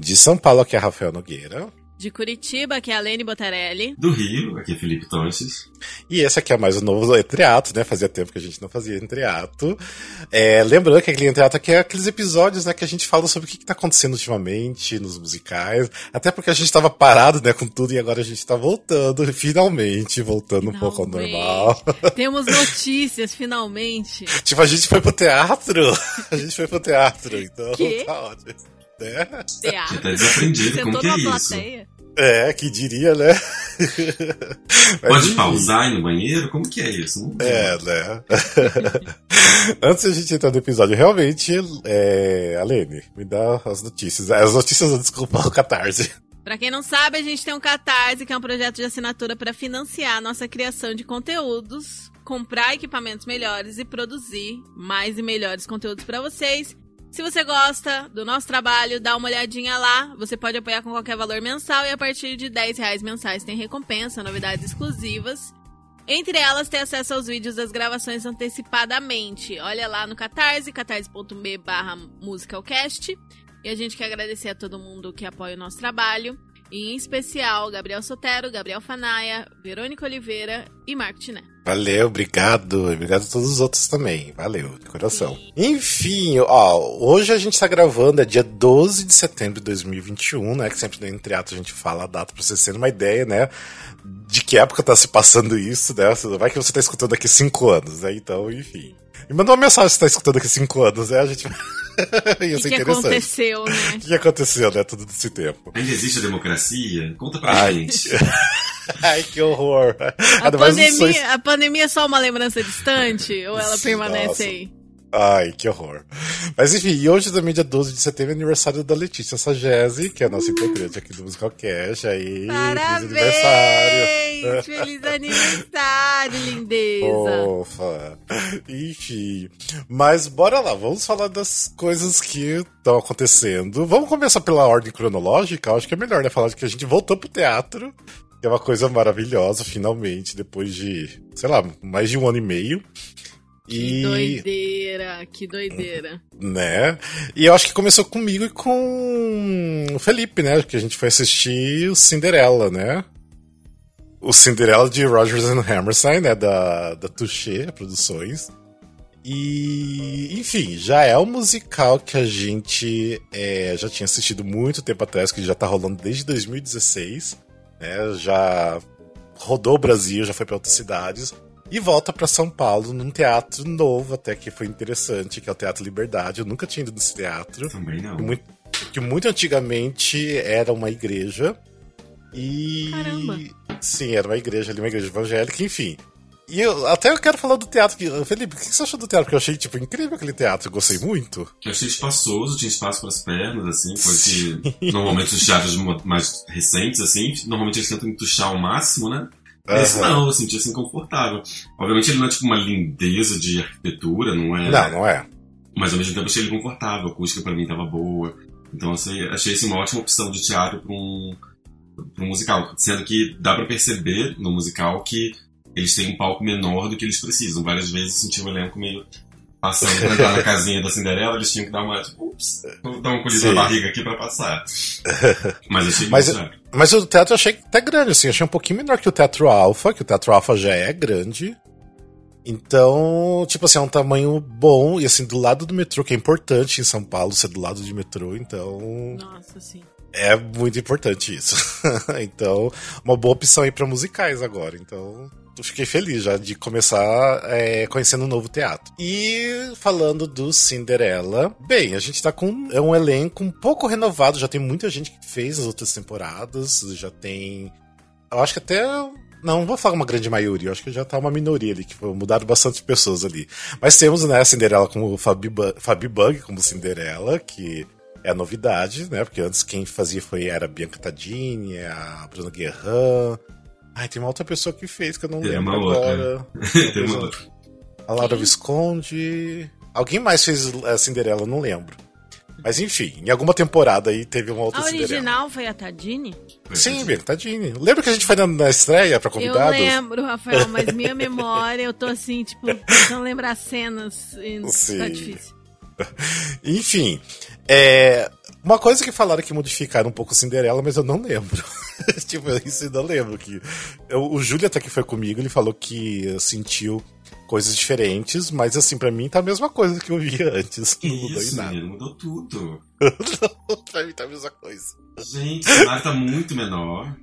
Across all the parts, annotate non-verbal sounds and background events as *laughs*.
De São Paulo, aqui é Rafael Nogueira. De Curitiba, que é a Lene Botarelli. Do Rio, aqui é Felipe Tonches. E esse aqui é mais um novo entreato, né? Fazia tempo que a gente não fazia entreato. É, lembrando que aquele entreato aqui é aqueles episódios, né? Que a gente fala sobre o que, que tá acontecendo ultimamente nos musicais. Até porque a gente tava parado, né? Com tudo e agora a gente tá voltando, finalmente, voltando finalmente. um pouco ao normal. *laughs* Temos notícias, finalmente. tipo, a gente foi pro teatro. *laughs* A gente foi pro teatro, *laughs* então que? tá ótimo. Né? Teatro. Você tá desaprendido, como que é isso? Plateia. É, que diria, né? *laughs* Pode Mas, pausar no banheiro? Como que é isso? É, né? *laughs* Antes da gente entrar no episódio, realmente, é... Alene, me dá as notícias. As notícias, desculpa, o Catarse. Pra quem não sabe, a gente tem um Catarse, que é um projeto de assinatura para financiar a nossa criação de conteúdos, comprar equipamentos melhores e produzir mais e melhores conteúdos para vocês. Se você gosta do nosso trabalho, dá uma olhadinha lá. Você pode apoiar com qualquer valor mensal e a partir de 10 reais mensais tem recompensa, novidades exclusivas. Entre elas, ter acesso aos vídeos das gravações antecipadamente. Olha lá no Catarse, catarse.me barra musicalcast. E a gente quer agradecer a todo mundo que apoia o nosso trabalho. E em especial, Gabriel Sotero, Gabriel Fanaia, Verônica Oliveira e Marco Tiné. Valeu, obrigado. Obrigado a todos os outros também. Valeu, de coração. Sim. Enfim, ó, hoje a gente tá gravando, é dia 12 de setembro de 2021, né? Que sempre no entreato a gente fala a data pra vocês terem uma ideia, né? De que época tá se passando isso, né? Vai que você tá escutando daqui cinco anos, né? Então, enfim. E manda uma mensagem se tá escutando daqui cinco anos, né? A gente. *laughs* *laughs* Ia ser que interessante. aconteceu, né? *laughs* O que aconteceu, né? Todo esse tempo. Ainda existe a democracia? Conta pra Ai. gente. *laughs* Ai, que horror. A pandemia, a pandemia é só uma lembrança distante? Ou ela permanece Nossa. aí? Ai, que horror. Mas enfim, e hoje também, dia 12 de setembro, é aniversário da Letícia Sagese, que é a nossa integrante aqui do Musical Cash. Aí, Parabéns! Feliz aniversário! Feliz aniversário, lindeza! Ufa! Enfim. Mas bora lá, vamos falar das coisas que estão acontecendo. Vamos começar pela ordem cronológica, acho que é melhor, né? Falar de que a gente voltou pro teatro, que é uma coisa maravilhosa, finalmente, depois de, sei lá, mais de um ano e meio. Que e... doideira, que doideira. Né? E eu acho que começou comigo e com o Felipe, né? Que a gente foi assistir o Cinderela, né? O Cinderela de Rogers and Hammerstein, né? Da, da Touché Produções. E, enfim, já é um musical que a gente é, já tinha assistido muito tempo atrás, que já tá rolando desde 2016, né? Já rodou o Brasil, já foi para outras cidades. E volta para São Paulo num teatro novo, até que foi interessante, que é o Teatro Liberdade. Eu nunca tinha ido nesse teatro. Também não. Que muito, que muito antigamente era uma igreja. E. Caramba! Sim, era uma igreja ali, uma igreja evangélica, enfim. E eu até eu quero falar do teatro. Felipe, o que você achou do teatro? Porque eu achei, tipo, incrível aquele teatro, eu gostei muito. Eu achei espaçoso, tinha espaço para as pernas, assim, coisa que normalmente os teatros mais recentes, assim, normalmente eles tentam entuchar ao máximo, né? Esse uhum. não, eu senti assim confortável. Obviamente ele não é tipo uma lindeza de arquitetura, não é. Não, não é. Mas ao mesmo tempo achei ele confortável, a acústica pra mim tava boa. Então assim, achei assim, uma ótima opção de teatro pra um, pra um musical. Sendo que dá para perceber no musical que eles têm um palco menor do que eles precisam. Várias vezes eu senti o elenco meio passando pra entrar na casinha da Cinderela, eles tinham que dar uma, tipo, ups, vou dar uma colhida na barriga aqui pra passar. *laughs* Mas achei mas, mas o teatro eu achei até grande, assim, achei um pouquinho menor que o Teatro Alfa, que o Teatro Alfa já é grande. Então, tipo assim, é um tamanho bom, e assim, do lado do metrô, que é importante em São Paulo ser do lado de metrô, então. Nossa, sim. É muito importante isso. *laughs* então, uma boa opção aí para musicais agora. Então, fiquei feliz já de começar é, conhecendo um novo teatro. E falando do Cinderela, bem, a gente tá com é um elenco um pouco renovado, já tem muita gente que fez as outras temporadas, já tem. Eu acho que até não, vou falar uma grande maioria, eu acho que já tá uma minoria ali, que mudaram bastante pessoas ali. Mas temos, né, a Cinderela como Fabi, Fabi Bug como Cinderela, que é a novidade, né? Porque antes quem fazia foi era a Bianca Tadini, a Bruna Guerran, Ai, tem uma outra pessoa que fez que eu não tem lembro agora. *laughs* tem uma outra. A Laura Visconde. Alguém mais fez a Cinderela, não lembro. Mas enfim, em alguma temporada aí teve uma outra A original Cinderela. foi a Tadini? Sim, bem, Tadini. Lembra que a gente foi na, na estreia pra convidados? Eu lembro, Rafael, mas *laughs* minha memória, eu tô assim, tipo, tentando lembrar cenas e Sim. tá difícil. Enfim, é, Uma coisa que falaram que modificaram um pouco Cinderela, mas eu não lembro. *laughs* tipo, isso eu não lembro. Que... Eu, o Júlio até que foi comigo, ele falou que sentiu coisas diferentes, mas assim, para mim tá a mesma coisa que eu via antes. Que não mudou isso, em nada. mudou tudo. *laughs* pra mim tá a mesma coisa. Gente, o cenário tá muito menor.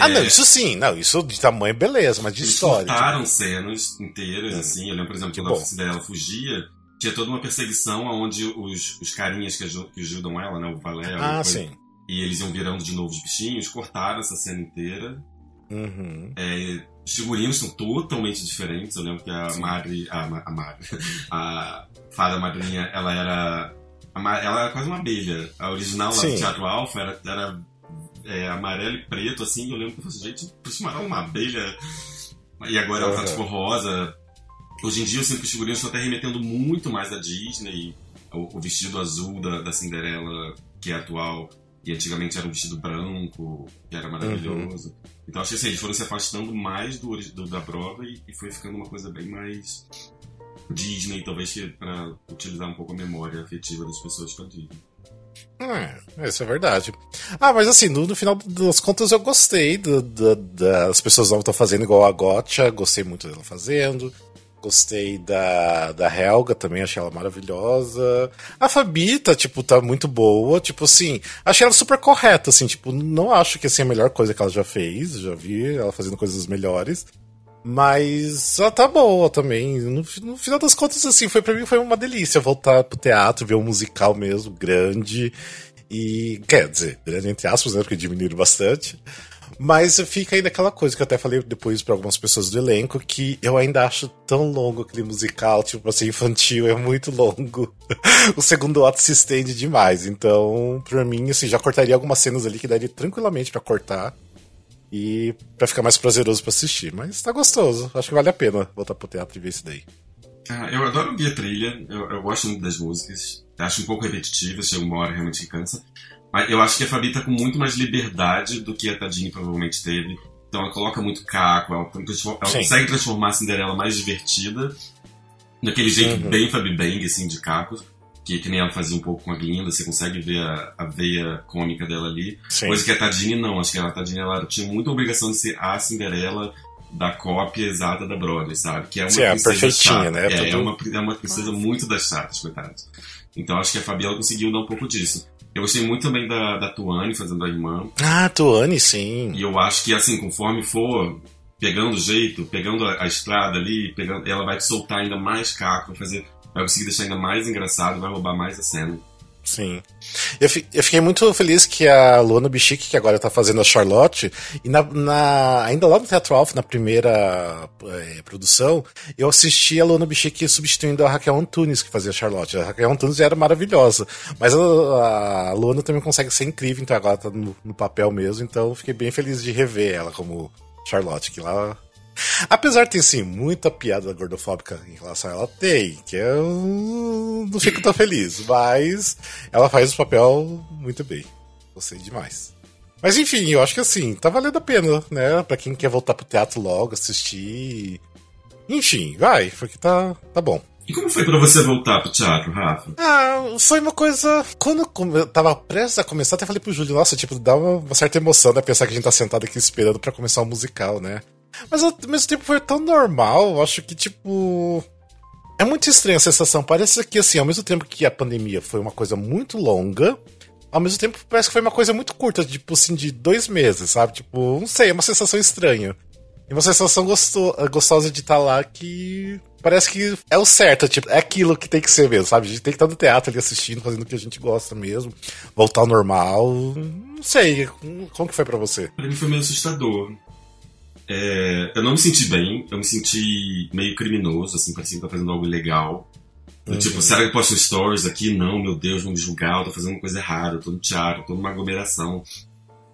Ah, É, não, isso sim, não, isso de tamanho, beleza, mas de Eles história. cortaram cenas inteiras, Hum. assim. Eu lembro, por exemplo, Que quando a. Cinderela fugia, tinha toda uma perseguição onde os, os carinhas que, aju- que ajudam ela, né? O Valé, ah, o- sim. e eles iam virando de novo os bichinhos, cortaram essa cena inteira. Uhum. É, os figurinos são totalmente diferentes. Eu lembro que a Mari. A, a Mari. *laughs* A fada madrinha, ela era. Ela era quase uma abelha. A original lá Sim. do Teatro Alfa era, era é, amarelo e preto, assim. Eu lembro que eu falei, gente, por isso uma abelha. E agora ela tá Uhum. tipo rosa. Hoje em dia eu sinto que os figurinos estão até remetendo muito mais à Disney. O, o vestido azul da, da Cinderela, que é atual, e antigamente era um vestido branco, que era maravilhoso. Então acho que assim, eles foram se afastando mais do, do- da Broadway e foi ficando uma coisa bem mais Disney, talvez que para utilizar um pouco a memória afetiva das pessoas com a Disney. É, isso é verdade. Ah, mas assim, no, no final das contas eu gostei do- do- das pessoas não estão fazendo igual a Gotcha, gostei muito dela fazendo. Gostei da, da Helga também, achei ela maravilhosa. A Fabita, tipo, tá muito boa. Tipo assim, achei ela super correta, assim, tipo, não acho que assim, é a melhor coisa que ela já fez. Já vi ela fazendo coisas melhores. Mas ela tá boa também. No, no final das contas, assim, foi para mim foi uma delícia voltar pro teatro, ver um musical mesmo, grande. E, quer dizer, grande entre aspas, né? Porque diminuíram bastante. Mas fica ainda aquela coisa que eu até falei depois para algumas pessoas do elenco, que eu ainda acho tão longo aquele musical, tipo assim, infantil, é muito longo. *laughs* o segundo ato se estende demais. Então, pra mim, assim, já cortaria algumas cenas ali que daria tranquilamente pra cortar. E pra ficar mais prazeroso pra assistir. Mas tá gostoso. Acho que vale a pena voltar pro teatro e ver isso daí. Ah, eu adoro ouvir a trilha, eu, eu gosto muito das músicas. Acho um pouco repetitiva, chega uma hora realmente cansa. Eu acho que a Fabi tá com muito mais liberdade do que a Tadinha provavelmente teve. Então ela coloca muito caco, ela, transforma- ela consegue transformar a Cinderela mais divertida, daquele jeito Uhum. bem Fabi Bang, assim, de cacos, que, que nem ela fazia um pouco com a Glinda, você consegue ver a, a veia cômica dela ali. Sim. Coisa que a Tadinha não, acho que a Tadinha ela tinha muita obrigação de ser a Cinderela da cópia exata da Broadway, sabe? Que é uma Sim, é princesa perfeitinha, chata. né? É, é Tudo- uma, é uma princesa muito das chatas, coitadas. Então acho que a Fabi ela conseguiu dar um pouco disso. Eu gostei muito também da, da Tuane fazendo a irmã. Ah, Tuane, sim. E eu acho que, assim, conforme for pegando o jeito, pegando a, a estrada ali, pegando, ela vai te soltar ainda mais caco, vai fazer. Vai conseguir deixar ainda mais engraçado, vai roubar mais a cena. Sim. Eu, eu fiquei muito feliz que a Luana Bichic, que agora tá fazendo a Charlotte, e na, na- ainda lá no Teatro Alfa, na primeira eh, produção, eu assisti a Luana Bichic substituindo a Raquel Antunes, que fazia a Charlotte. A Raquel Antunes era maravilhosa, mas a, a Luana também consegue ser incrível, então agora tá no, no papel mesmo, então fiquei bem feliz de rever ela como Charlotte, que lá Apesar de ter, sim, muita piada gordofóbica em relação a ela, tem, que eu não fico tão feliz, mas ela faz o papel muito bem. Gostei demais. Mas enfim, eu acho que assim, tá valendo a pena, né? Pra quem quer voltar pro teatro logo, assistir. Enfim, vai, porque tá, tá bom. E como foi pra você voltar pro teatro, Rafa? Ah, foi uma coisa. Quando eu tava prestes a começar, até falei pro Júlio, nossa, tipo, dá uma, certa emoção, né? Pensar que a gente tá sentado aqui esperando pra começar o musical, né? Mas ao mesmo tempo foi tão normal, acho que, tipo. É muito estranha a sensação. Parece que, assim, ao mesmo tempo que a pandemia foi uma coisa muito longa, ao mesmo tempo parece que foi uma coisa muito curta, tipo assim, de dois meses, sabe? Tipo, não sei, é uma sensação estranha. E uma sensação gosto- gostosa de estar lá que parece que é o certo, tipo, é aquilo que tem que ser mesmo, sabe? A gente tem que estar no teatro ali assistindo, fazendo o que a gente gosta mesmo, voltar ao normal. Não sei, como que foi pra você? Mim foi meio assustador. É, eu não me senti bem, eu me senti meio criminoso, assim, parecia que eu tô fazendo algo ilegal. Uhum. Tipo, será que eu posto stories aqui? Não, meu Deus, vão me julgar, eu tô fazendo uma coisa errada, eu tô no teatro, eu tô numa aglomeração.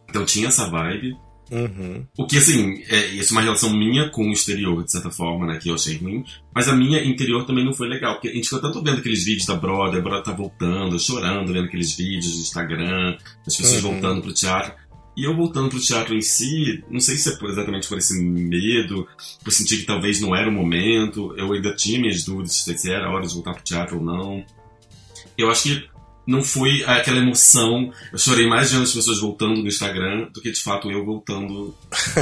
Então tinha essa vibe. Uhum. O que, assim, é, isso é uma relação minha com o exterior, de certa forma, né, que eu achei ruim. Mas a minha interior também não foi legal, porque a gente ficou tanto vendo aqueles vídeos da Broadway, a Broadway tá voltando, chorando vendo aqueles vídeos do Instagram, as pessoas Uhum. voltando pro teatro. E eu voltando pro teatro em si, não sei se é exatamente por esse medo, por sentir que talvez não era o momento, eu ainda tinha minhas dúvidas se era hora de voltar pro teatro ou não. Eu acho que não foi aquela emoção. Eu chorei mais vendo as pessoas voltando no Instagram do que de fato eu voltando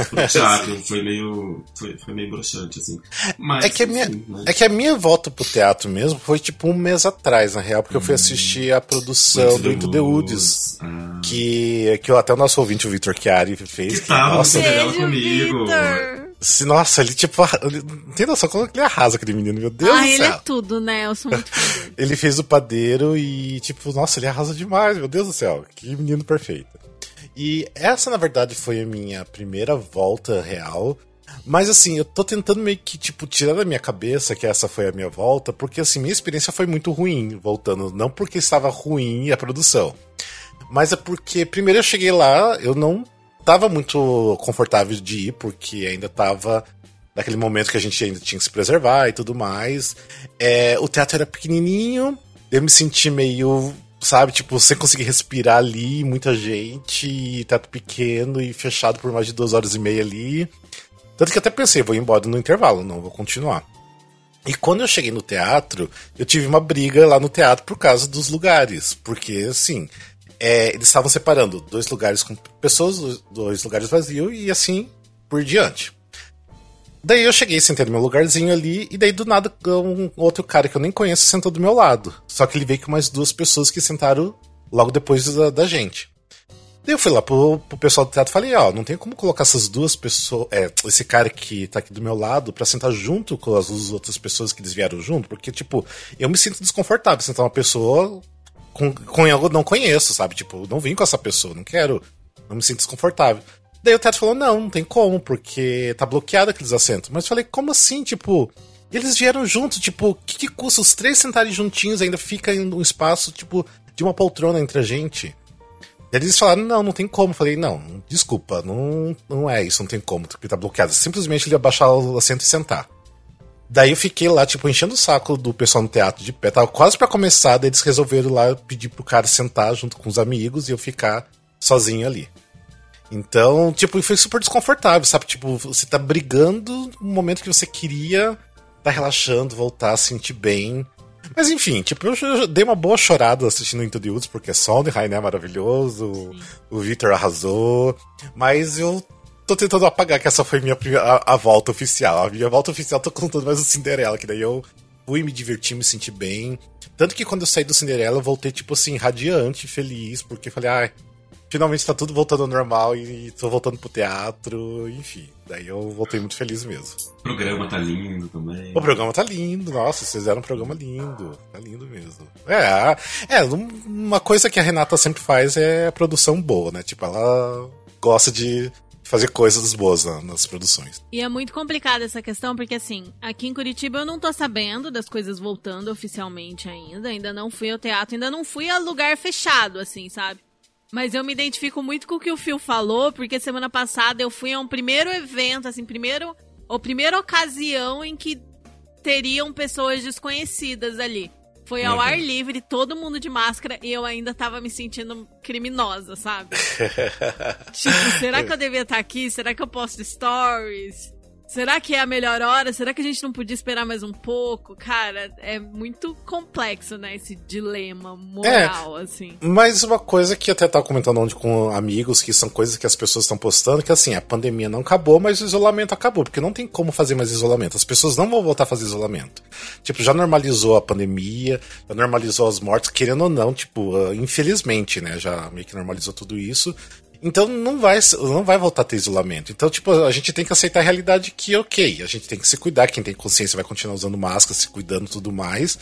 pro *laughs* teatro. foi meio. Foi, foi meio broxante, assim. Mas, é, que a minha, mas... Né? é que a minha volta pro teatro mesmo foi tipo um mês atrás, na real, porque hum. eu fui hum. assistir a produção do Into the Woods. Ah. Que, que até o nosso ouvinte, o Victor Chiari, fez. Que, que tava nossa, comigo. Victor. Se, nossa, ele tipo. *laughs* Ele, não tem noção como ele arrasa aquele menino, meu Deus ah, do céu. Ah, ele é tudo, né? Eu sou muito *laughs* Ele fez o padeiro e, tipo, nossa, ele arrasa demais, meu Deus do céu. Que menino perfeito. E essa, na verdade, foi a minha primeira volta real. Mas assim, eu tô tentando meio que, tipo, tirar da minha cabeça que essa foi a minha volta, porque assim, minha experiência foi muito ruim voltando. Não porque estava ruim a produção. Mas é porque, primeiro eu cheguei lá, eu não tava muito confortável de ir, porque ainda tava naquele momento que a gente ainda tinha que se preservar e tudo mais. É, o teatro era pequenininho, eu me senti meio, sabe, tipo, sem conseguir respirar ali, muita gente, teatro pequeno e fechado por mais de duas horas e meia ali. Tanto que até pensei, vou embora no intervalo, não vou continuar. E quando eu cheguei no teatro, eu tive uma briga lá no teatro por causa dos lugares. Porque, assim, é, eles estavam separando dois lugares com pessoas, dois lugares vazios e assim por diante. Daí eu cheguei, sentei no meu lugarzinho ali, e daí do nada um outro cara que eu nem conheço sentou do meu lado. Só que ele veio com mais duas pessoas que sentaram logo depois da, da gente. Daí eu fui lá pro, pro pessoal do teatro e falei, ó, não tem como colocar essas duas pessoas, é, esse cara que tá aqui do meu lado, pra sentar junto com as outras pessoas que eles vieram junto, porque, tipo, eu me sinto desconfortável sentar uma pessoa com, com que não conheço, sabe? Tipo, não vim com essa pessoa, não quero, não me sinto desconfortável. Daí o teatro falou: não, não tem como, porque tá bloqueado aqueles assentos. Mas eu falei: como assim? Tipo, eles vieram juntos, tipo, o que, que custa os três sentarem juntinhos ainda fica em um espaço, tipo, de uma poltrona entre a gente? Eles falaram, não, não tem como. Eu falei, não, desculpa, não, não é isso, não tem como, porque tá bloqueado. Simplesmente ele ia baixar o assento e sentar. Daí eu fiquei lá, tipo, enchendo o saco do pessoal no teatro de pé. Tava quase para começar, daí eles resolveram lá pedir pro cara sentar junto com os amigos e eu ficar sozinho ali. Então, tipo, foi super desconfortável, sabe? Tipo, você tá brigando no momento que você queria tá relaxando, voltar a sentir bem. Mas enfim, tipo, eu dei uma boa chorada assistindo Into the Woods, porque Sondheim é maravilhoso, Sim. o Victor arrasou, mas eu tô tentando apagar que essa foi minha a, a, volta oficial. A minha volta oficial tô contando mais o Cinderela, que daí eu fui me divertir, me senti bem. Tanto que quando eu saí do Cinderela, eu voltei, tipo assim, radiante, feliz, porque falei, ai, ah, finalmente tá tudo voltando ao normal e, e tô voltando pro teatro, enfim. Daí eu voltei muito feliz mesmo. O programa tá lindo também. O programa tá lindo, nossa, vocês fizeram um programa lindo. Tá lindo mesmo. É, é, uma coisa que a Renata sempre faz é produção boa, né? Tipo, ela gosta de fazer coisas boas nas produções. E é muito complicada essa questão, porque assim, aqui em Curitiba eu não tô sabendo das coisas voltando oficialmente ainda, ainda não fui ao teatro, ainda não fui a lugar fechado, assim, sabe? Mas eu me identifico muito com o que o Phil falou, porque semana passada eu fui a um primeiro evento, assim, primeiro, ou primeira ocasião em que teriam pessoas desconhecidas ali. Foi ao uhum. ar livre, todo mundo de máscara e eu ainda tava me sentindo criminosa, sabe? *laughs* tipo, será que eu devia estar aqui? Será que eu posto stories? Será que é a melhor hora? Será que a gente não podia esperar mais um pouco? Cara, é muito complexo, né? Esse dilema moral, é, assim. Mas uma coisa que até tava comentando onde com amigos, que são coisas que as pessoas estão postando, que assim, a pandemia não acabou, mas o isolamento acabou, porque não tem como fazer mais isolamento. As pessoas não vão voltar a fazer isolamento. Tipo, já normalizou a pandemia, já normalizou as mortes, querendo ou não, tipo, uh, infelizmente, né? Já meio que normalizou tudo isso. Então não vai, não vai voltar a ter isolamento. Então, tipo, a gente tem que aceitar a realidade que, ok, a gente tem que se cuidar, quem tem consciência vai continuar usando máscara, se cuidando e tudo mais.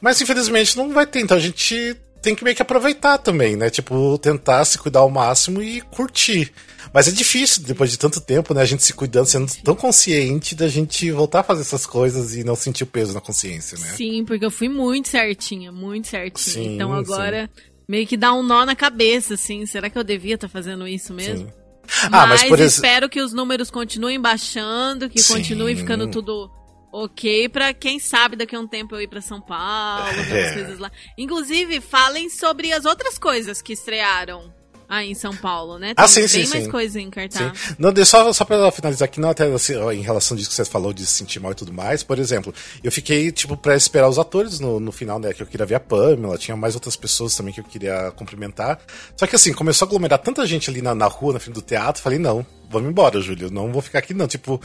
Mas infelizmente não vai ter, então a gente tem que meio que aproveitar também, né? Tipo, tentar se cuidar ao máximo e curtir. Mas é difícil, depois de tanto tempo, né? A gente se cuidando, sendo tão consciente da gente voltar a fazer essas coisas e não sentir o peso na consciência, né? Sim, porque eu fui muito certinha, muito certinha. Sim, então agora sim meio que dá um nó na cabeça, assim. Será que eu devia estar tá fazendo isso mesmo? Sim. Ah, mas, mas espero que os números continuem baixando, que Sim. continue ficando tudo ok, para quem sabe daqui a um tempo eu ir para São Paulo, é. coisas lá. Inclusive, falem sobre as outras coisas que estrearam aí em São Paulo, né? Ah, Tem sim, bem sim, mais sim. coisa em cartaz. Sim. Não, só, só pra finalizar aqui, não até assim, ó, em relação disso que você falou de se sentir mal e tudo mais, por exemplo, eu fiquei, tipo, pra esperar os atores no, no final, né, que eu queria ver a Pamela, tinha mais outras pessoas também que eu queria cumprimentar. Só que assim, começou a aglomerar tanta gente ali na, na rua, na frente do teatro, falei, não, vamos embora, Júlio, não vou ficar aqui não, tipo...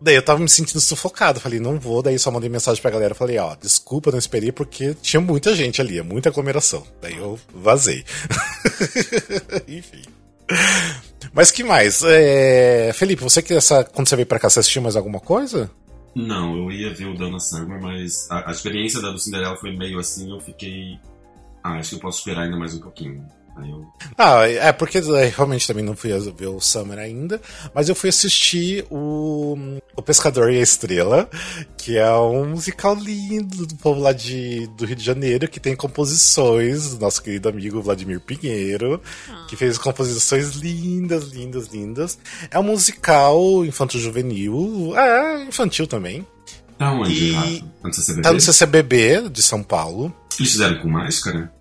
Daí eu tava me sentindo sufocado, falei, não vou, daí só mandei mensagem pra galera, falei, ó, desculpa, não esperei porque tinha muita gente ali, muita aglomeração. Daí eu vazei. *laughs* Enfim. Mas que mais? É... Felipe, você que essa, quando você veio pra cá, você assistiu mais alguma coisa? Não, eu ia ver o Dana Summer, mas a, a experiência da do Cinderela foi meio assim, eu fiquei. Ah, acho que eu posso esperar ainda mais um pouquinho. Eu. Ah, é porque é, realmente também não fui ver o Summer ainda, mas eu fui assistir o, o Pescador e a Estrela, que é um musical lindo do povo lá de, do Rio de Janeiro, que tem composições do nosso querido amigo Vladimir Pinheiro, que fez composições lindas, lindas, lindas. É um musical infanto-juvenil, é infantil também. Tá onde, E- Rafa? Tá no CCBB? Tá no CCBB de São Paulo. Eles fizeram com máscara?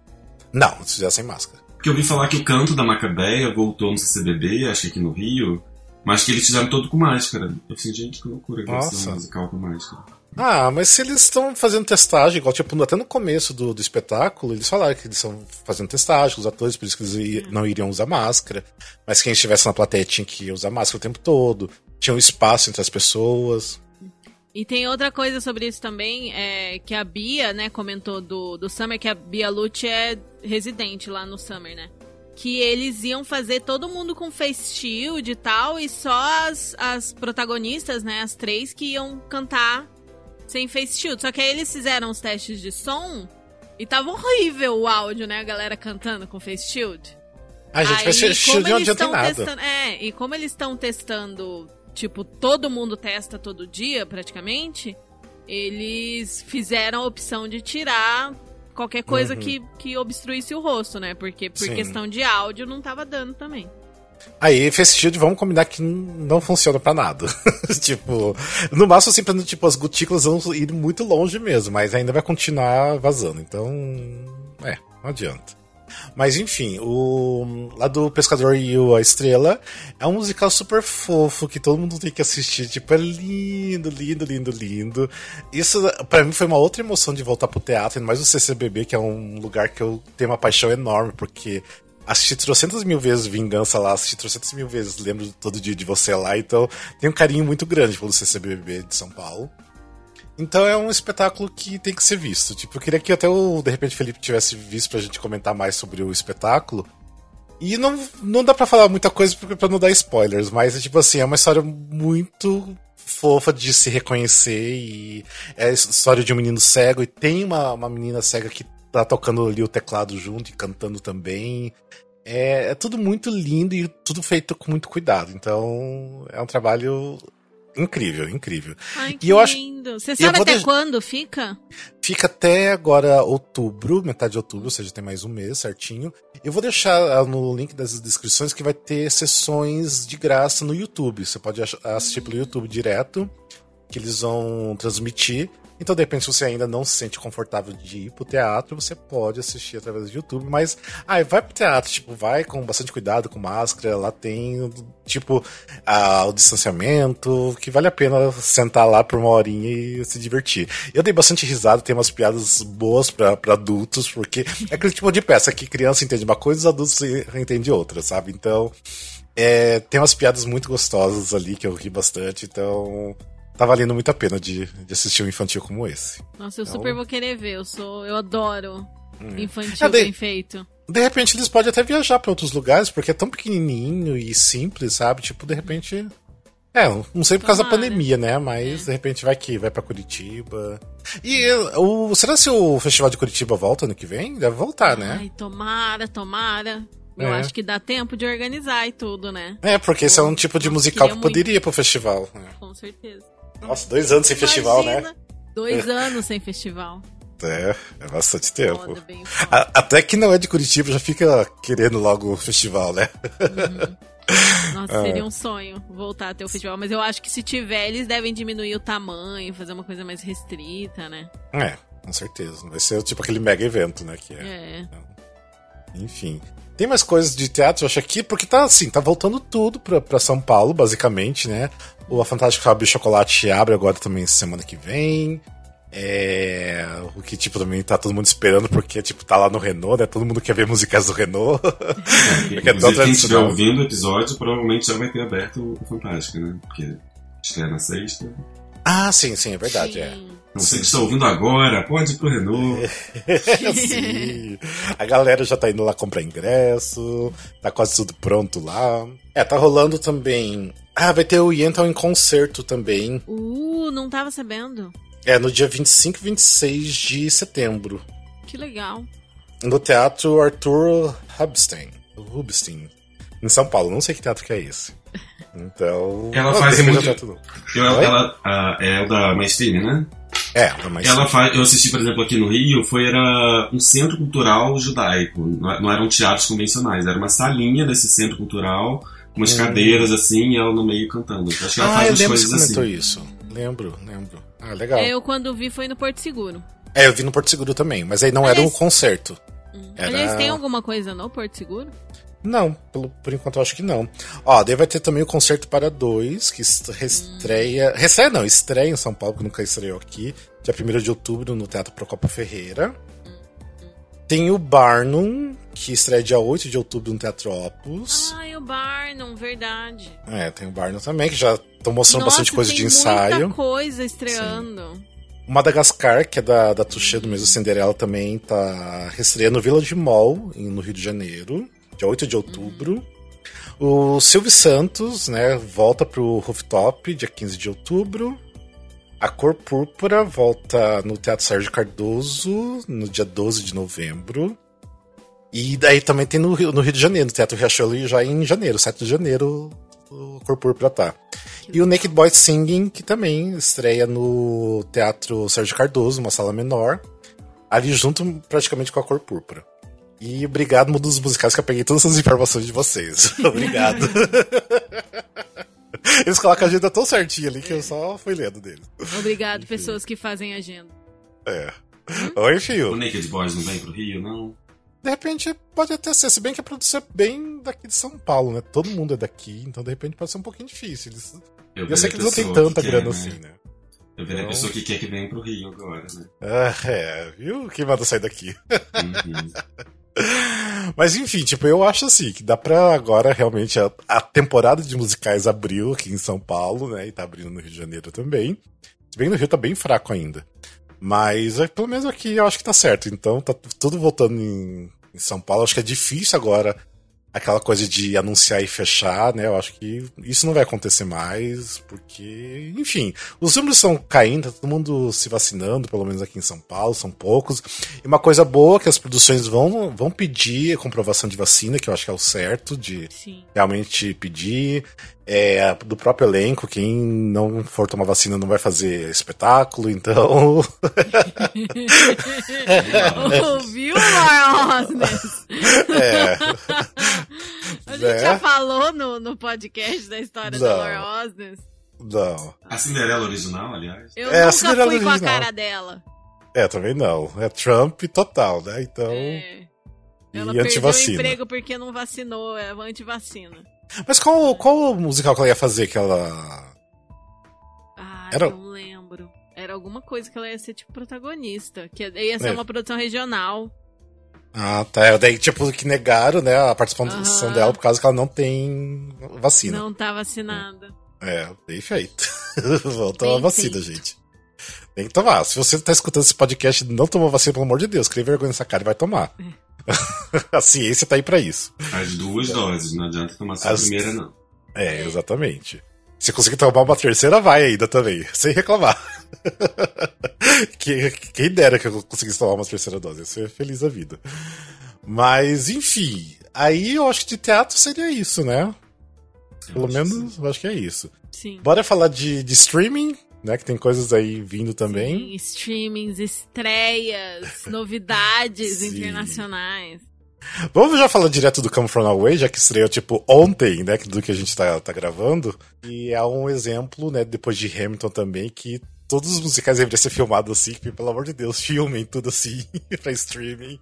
Não, se já sem máscara. Porque eu ouvi falar que o canto da Macabeia voltou no CCBB, acho que aqui no Rio, mas que eles fizeram todo com máscara. Eu pensei, gente, que loucura que Nossa. um musical com máscara. Ah, mas se eles estão fazendo testagem, igual, tipo, até no começo do, do espetáculo, eles falaram que eles estão fazendo testagem com os atores, por isso que eles não iriam usar máscara. Mas quem estivesse na plateia tinha que usar máscara o tempo todo. Tinha um espaço entre as pessoas. E tem outra coisa sobre isso também, é que a Bia, né, comentou do, do Summer, que a Bia Lute é residente lá no Summer, né? Que eles iam fazer todo mundo com face shield e tal, e só as, as protagonistas, né, as três, que iam cantar sem face shield. Só que aí eles fizeram os testes de som e tava horrível o áudio, né, a galera cantando com face shield. A gente vai ser shield não adianta nada. testando- é, e como eles estão testando, tipo, todo mundo testa todo dia, praticamente, eles fizeram a opção de tirar qualquer coisa Uhum. que, que obstruísse o rosto, né? Porque por Sim. questão de áudio não tava dando também. Aí, Face Shield, vamos combinar que não funciona pra nada. *laughs* tipo, no máximo, assim, pra, tipo, as gotículas vão ir muito longe mesmo, mas ainda vai continuar vazando. Então, é, não adianta. Mas enfim, o lá do Pescador e o a Estrela é um musical super fofo que todo mundo tem que assistir. Tipo, é lindo, lindo, lindo, lindo. Isso pra mim foi uma outra emoção de voltar pro teatro, mais o CCBB, que é um lugar que eu tenho uma paixão enorme, porque assisti trocentas mil vezes Vingança lá, assisti trocentas mil vezes Lembro todo dia de você lá, então tem um carinho muito grande pelo CCBB de São Paulo. Então é um espetáculo que tem que ser visto. Tipo, eu queria que até o, de repente, Felipe tivesse visto pra gente comentar mais sobre o espetáculo. E não, não dá pra falar muita coisa pra não dar spoilers, mas, tipo assim, é uma história muito fofa de se reconhecer e é a história de um menino cego e tem uma, uma menina cega que tá tocando ali o teclado junto e cantando também. É, é tudo muito lindo e tudo feito com muito cuidado. Então, é um trabalho incrível, incrível. Ai, que E eu acho- lindo. Você eu sabe até deix- quando fica? Fica até agora outubro, metade de outubro, ou seja, tem mais um mês certinho. Eu vou deixar ah, no link das descrições que vai ter sessões de graça no YouTube. Você pode assistir pelo YouTube direto, que eles vão transmitir. Então, de repente, se você ainda não se sente confortável de ir pro teatro, você pode assistir através do YouTube. Mas, ai, vai pro teatro, tipo, vai com bastante cuidado, com máscara. Lá tem, tipo, ah, o distanciamento, que vale a pena sentar lá por uma horinha e se divertir. Eu dei bastante risada, tem umas piadas boas pra adultos, porque é aquele tipo de peça que criança entende uma coisa e os adultos entendem outra, sabe? Então, é, tem umas piadas muito gostosas ali que eu ri bastante, então tá valendo muito a pena de, de assistir um infantil como esse. Nossa, eu Então- super vou querer ver. Eu sou, eu adoro infantil Ah, daí- bem feito. De repente eles podem até viajar pra outros lugares, porque é tão pequenininho e simples, sabe? Tipo, de repente. É, não sei por causa da Tomara. pandemia, né? Mas de repente vai que vai pra Curitiba. E o, será se o Festival de Curitiba volta ano que vem? Deve voltar, né? Ai, tomara, tomara. Eu É. acho que dá tempo de organizar e tudo, né? É, porque esse é um tipo de musical que muito. poderia ir pro festival. né? Com certeza. Nossa, dois anos sem festival, né? Imagina, Dois *laughs* anos sem festival. É, é bastante tempo. Foda. A- até que não é de Curitiba já fica querendo logo o festival, né? *laughs* Nossa, seria um sonho voltar a ter o festival. Mas eu acho que se tiver, eles devem diminuir o tamanho, fazer uma coisa mais restrita, né? É, com certeza. Não vai ser tipo aquele mega evento, né? Que é. É. Enfim. Tem mais coisas de teatro, eu acho aqui, porque tá assim, tá voltando tudo pra, pra São Paulo, basicamente, né? O A Fantástica Fábrica de Chocolate abre agora também semana que vem. É. O que, tipo, também tá todo mundo esperando, porque, tipo, tá lá no Renault, né? Todo mundo quer ver musicais do Renault. *laughs* porque é tão quem estiver ouvindo o episódio provavelmente já vai ter aberto o Fantástica, né? Porque estreia na sexta. Ah, sim, sim, é verdade, sim. é. Você que está ouvindo agora, pode ir pro Renault. *laughs* Sim. A galera já tá indo lá comprar ingresso, tá quase tudo pronto lá. É, tá rolando também. Ah, vai ter o Yentl em concerto também. Uh, não tava sabendo. É, no dia 25 e 26 de setembro. Que legal. No Teatro Arthur Rubstein. Rubstein. Em São Paulo. Não sei que teatro que é esse. *laughs* Então. Ela faz muito. Eu, ela, ela, é o da Mainstream, né? É, mas... Ela faz, eu assisti, por exemplo, aqui no Rio, foi era um centro cultural judaico, não eram teatros convencionais, era uma salinha desse centro cultural, com umas hum. cadeiras assim, e ela no meio cantando. Acho que ela ah, faz eu lembro coisas que comentou assim. isso. Lembro, lembro. Ah, legal. É, eu quando vi foi no Porto Seguro. É, eu vi no Porto Seguro também, mas aí não Aliás, era um concerto. Hum. Era... Aliás, tem alguma coisa no Porto Seguro? Não, pelo, por enquanto eu acho que não. Ó, daí vai ter também o Concerto para Dois, que estreia. Hum. Estreia não, estreia em São Paulo, que nunca estreou aqui. Dia 1 de outubro no Teatro Procopio Ferreira. Tem o Barnum, que estreia dia 8 de outubro no Teatro Opus. Ah, o Barnum, verdade. É, tem o Barnum também, que já estão mostrando Nossa, bastante coisa de ensaio. Muita coisa estreando. Sim. O Madagascar, que é da, da Touché do mesmo Cinderela, também tá reestreando Vila de Mall, no Rio de Janeiro dia 8 de outubro. Uhum. O Silvio Santos, né, volta pro Rooftop, dia 15 de outubro. A Cor Púrpura volta no Teatro Sérgio Cardoso, no dia 12 de novembro. E daí também tem no Rio, no Rio de Janeiro, no Teatro Riachuelo, já em janeiro, 7 de janeiro, o Cor Púrpura tá. E o Naked Boy Singing, que também estreia no Teatro Sérgio Cardoso, uma sala menor, ali junto praticamente com a Cor Púrpura. E obrigado, Mundo dos Musicais, que eu peguei todas as informações de vocês. *laughs* *laughs* obrigado. Eles colocam a agenda tão certinha ali que eu só fui lendo deles. Obrigado, Enfim. pessoas que fazem agenda. É. Hum? Oi, Fio. O Naked Boys não vem pro Rio, não? De repente pode até ser, se bem que a produção é bem daqui de São Paulo, né? Todo mundo é daqui, então de repente pode ser um pouquinho difícil. Eles... Eu, eu sei que eles não têm tanta grana quer, assim, né? Eu vejo então... a pessoa que quer que venha pro Rio agora, né? Ah, é, viu? Quem manda sair daqui? Uhum. *laughs* Mas enfim, tipo, eu acho assim, que dá pra agora realmente a, a, temporada de musicais abriu aqui em São Paulo, né? E tá abrindo no Rio de Janeiro também. Se bem no Rio tá bem fraco ainda. Mas é, pelo menos aqui eu acho que tá certo. Então tá tudo voltando em, em São Paulo. Acho que é difícil agora aquela coisa de anunciar e fechar, né? Eu acho que isso não vai acontecer mais, porque, enfim, os números estão caindo, tá todo mundo se vacinando, pelo menos aqui em São Paulo, são poucos. E uma coisa boa é que as produções vão, vão pedir a comprovação de vacina, que eu acho que é o certo de Sim. realmente pedir é, do próprio elenco. Quem não for tomar vacina não vai fazer espetáculo, então. *laughs* Ouviu, Osnes? É. A gente é. já falou no, no podcast da história não. da Laura Osnes. Não. A Cinderela original, aliás. Eu é, nunca fui original. com a cara dela. É, também não. É Trump total, né? Então. É. Ela e perdeu o emprego porque não vacinou, é antivacina. Mas qual, qual musical que ela ia fazer que ela. Ah, Era... não lembro. Era alguma coisa que ela ia ser tipo protagonista. Que ia ser é. uma produção regional. Ah, tá. Daí, tipo, que negaram, né, a participação uhum. dela por causa que ela não tem vacina. Não tá vacinada. É, bem feito. *laughs* Tomar vacina, gente. Tem que tomar. Se você tá escutando esse podcast e não tomou vacina, pelo amor de Deus, crie vergonha nessa cara e vai tomar. É. *laughs* a ciência tá aí para isso. As duas doses, não adianta tomar só As... a primeira, não. É, exatamente. Se conseguir tomar uma terceira, vai ainda também, *laughs* sem reclamar. *laughs* quem dera que eu conseguisse tomar uma terceira dose, eu ser feliz da vida. Mas, enfim, aí eu acho que de teatro seria isso, né? Pelo menos, eu acho que é isso. Sim. Bora falar de, de streaming, né? Que tem coisas aí vindo também. Sim, streamings, estreias, *laughs* novidades Sim. internacionais. Vamos já falar direto do Come From Away, já que estreou, tipo, ontem, né, do que a gente tá, tá gravando. E é um exemplo, né, depois de Hamilton também, que todos os musicais deveriam ser filmados assim, que, pelo amor de Deus, *laughs* filmem tudo assim *laughs* pra streaming.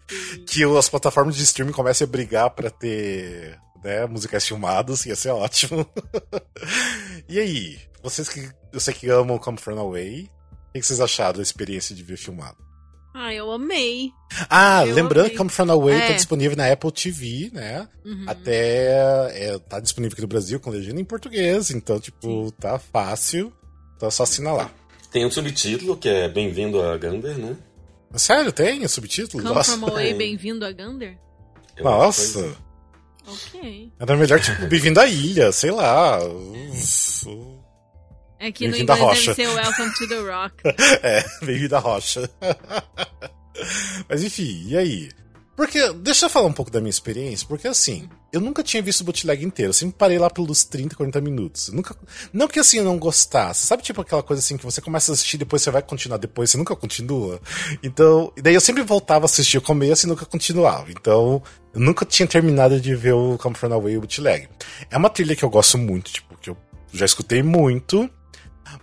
Que as plataformas de streaming comecem a brigar pra ter né, musicais filmados, ia ser ótimo. e aí, vocês que eu sei que amam Come From Away, o que vocês acharam da experiência de ver filmado? Ah, eu amei. Ah, eu lembrando amei. que Come From Away É. tá disponível na Apple TV, né? Uhum. Até é, tá disponível aqui no Brasil com legenda em português, então, tipo, tá fácil. Então é só assinar lá. Tem um subtítulo que é Bem-vindo a Gander, né? Sério, tem subtítulo? Come Nossa. From Away, É. bem-vindo a Gander? Eu que Nossa. Ok. Era melhor, tipo, *laughs* bem-vindo à ilha, sei lá. Uf, uf. É que no Bem-vindo inglês deve rocha. ser Welcome to the Rock. *laughs* É, bem-vindo à rocha. *laughs* Mas enfim, e aí? Porque, deixa eu falar um pouco da minha experiência, porque assim, eu nunca tinha visto o bootleg inteiro, eu sempre parei lá pelos 30, 40 minutos. Eu nunca, não que assim eu não gostasse, sabe tipo aquela coisa assim que você começa a assistir, depois você vai continuar, depois você nunca continua? Então, e daí eu sempre voltava a assistir o começo e nunca continuava. Então, eu nunca tinha terminado de ver o Come From Away o bootleg. É uma trilha que eu gosto muito, tipo, que eu já escutei muito,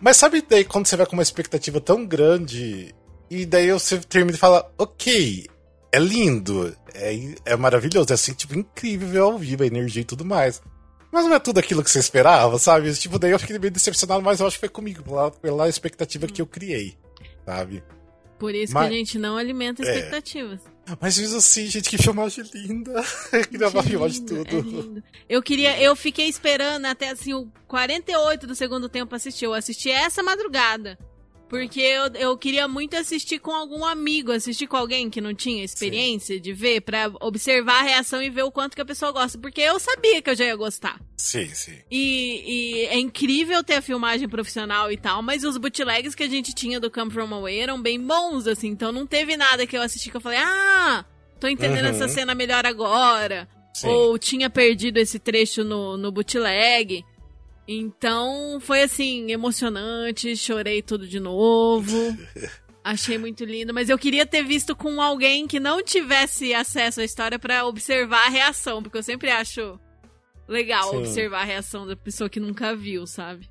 mas sabe daí quando você vai com uma expectativa tão grande e daí você termina e fala, ok, é lindo, é, é maravilhoso, é assim, tipo, incrível ver ao vivo, a energia e tudo mais. Mas não é tudo aquilo que você esperava, sabe? Tipo, daí eu fiquei meio decepcionado, mas eu acho que foi comigo, pela, pela expectativa que eu criei, sabe? Por isso Mas- que a gente não alimenta É. expectativas. Mas mesmo assim, gente, que filmagem linda. Eu queria uma Gente, filmagem de lindo, tudo. é. Eu queria, eu fiquei esperando até assim o 48 do segundo tempo assistir. Eu assisti essa madrugada. Porque eu, eu queria muito assistir com algum amigo, assistir com alguém que não tinha experiência de ver, pra observar a reação e ver o quanto que a pessoa gosta. Porque eu sabia que eu já ia gostar. Sim, sim. E, e é incrível ter a filmagem profissional e tal, mas os bootlegs que a gente tinha do Come From Away eram bem bons, assim. Então não teve nada que eu assisti que eu falei, ah, tô entendendo Uhum. essa cena melhor agora. Sim. Ou tinha perdido esse trecho no, no bootleg. Então foi assim, emocionante, chorei tudo de novo. *laughs* Achei muito lindo, mas eu queria ter visto com alguém que não tivesse acesso à história pra observar a reação, porque eu sempre acho legal Sim. observar a reação da pessoa que nunca viu, sabe?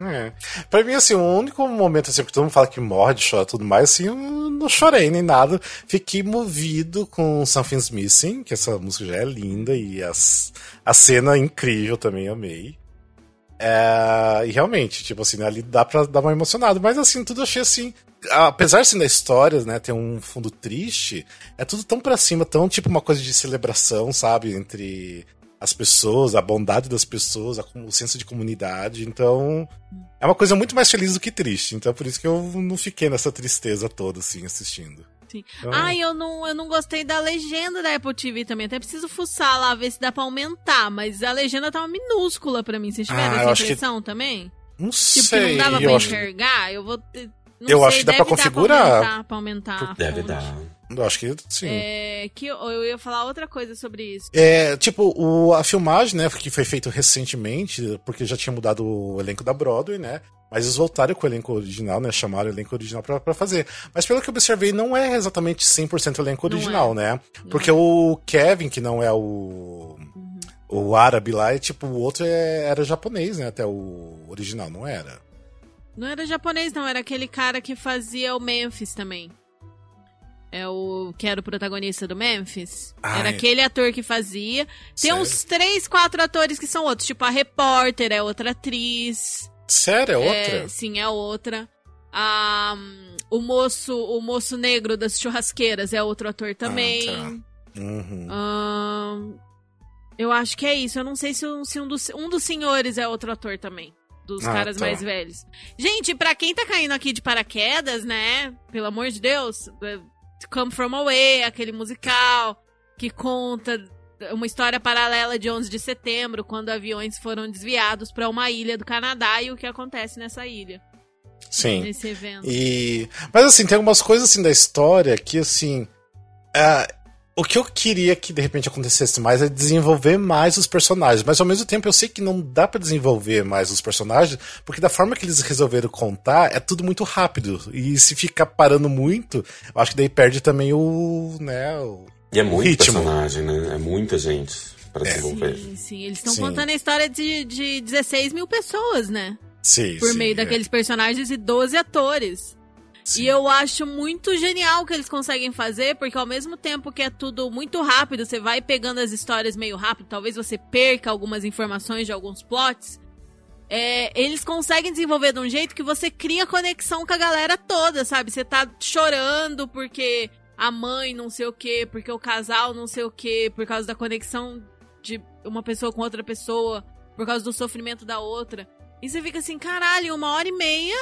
É. Pra mim, assim, o único momento assim, que todo mundo fala que morre de chorar e tudo mais, assim, eu não chorei nem nada. Fiquei movido com Something's Missing, que essa música já é linda e as, a cena é incrível também, amei. É, e realmente, tipo assim, ali dá pra dar uma emocionada, mas assim, tudo achei assim. Apesar assim da história, né, ter um fundo triste, é tudo tão pra cima, tão tipo uma coisa de celebração, sabe? Entre as pessoas, a bondade das pessoas, o senso de comunidade. Então, é uma coisa muito mais feliz do que triste. Então, por isso que eu não fiquei nessa tristeza toda, assim, assistindo. Sim. Então, Ah, eu não, eu não gostei da legenda da Apple TV também. Até preciso fuçar lá, ver se dá pra aumentar. Mas a legenda tava minúscula pra mim. Vocês tiveram Ah, eu essa acho que- impressão também? não Tipo, sei. que não dava eu pra acho, enxergar? Eu vou. Não Eu sei, acho que dá pra configurar. Pra aumentar, pra aumentar a Deve dar. eu acho que sim. É, que eu, eu ia falar outra coisa sobre isso. É, tipo, o, a filmagem, né, que foi feita recentemente, porque já tinha mudado o elenco da Broadway, né? Mas eles voltaram com o elenco original, né? Chamaram o elenco original pra, pra fazer. Mas pelo que eu observei, não é exatamente 100% o elenco Não original, é. né? Porque o Kevin, que não é o. Uhum. O árabe lá, é tipo, o outro é- era japonês, né? Até o original, não era? Não era japonês, não. Era aquele cara que fazia o Memphis também. É o que era o protagonista do Memphis. Ah, era é. aquele ator que fazia. Tem Sério? uns três, quatro atores que são outros. Tipo, a repórter é outra atriz. Sério, é outra? É, sim, é outra. Ah, o moço o moço negro das churrasqueiras é outro ator também. tá. Uhum. Ah, eu acho que é isso. Eu não sei se, um, se um, dos, um dos senhores é outro ator também. Dos Ah, caras tá. mais velhos. Gente, pra quem tá caindo aqui de paraquedas, né? Pelo amor de Deus, é, Come From Away, aquele musical que conta uma história paralela de 11 de setembro, quando aviões foram desviados pra uma ilha do Canadá e o que acontece nessa ilha, Sim. nesse evento. E... Mas assim, tem algumas coisas assim da história que assim. ah, o que eu queria que de repente acontecesse mais é desenvolver mais os personagens. Mas ao mesmo tempo eu sei que não dá pra desenvolver mais os personagens, porque da forma que eles resolveram contar, é tudo muito rápido. E se ficar parando muito, eu acho que daí perde também o. né, o... E é muito ritmo. personagem, né? É muita gente pra desenvolver. Sim, sim. Eles estão contando a história de, de 16 mil pessoas, né? Sim, por sim, meio é. daqueles personagens e 12 atores. Sim. E eu acho muito genial o que eles conseguem fazer, porque ao mesmo tempo que é tudo muito rápido, você vai pegando as histórias meio rápido, talvez você perca algumas informações de alguns plots. é, eles conseguem desenvolver de um jeito que você cria conexão com a galera toda, sabe? Você tá chorando porque a mãe não sei o que, porque o casal não sei o que, por causa da conexão de uma pessoa com outra pessoa, por causa do sofrimento da outra. E você fica assim, caralho, uma hora e meia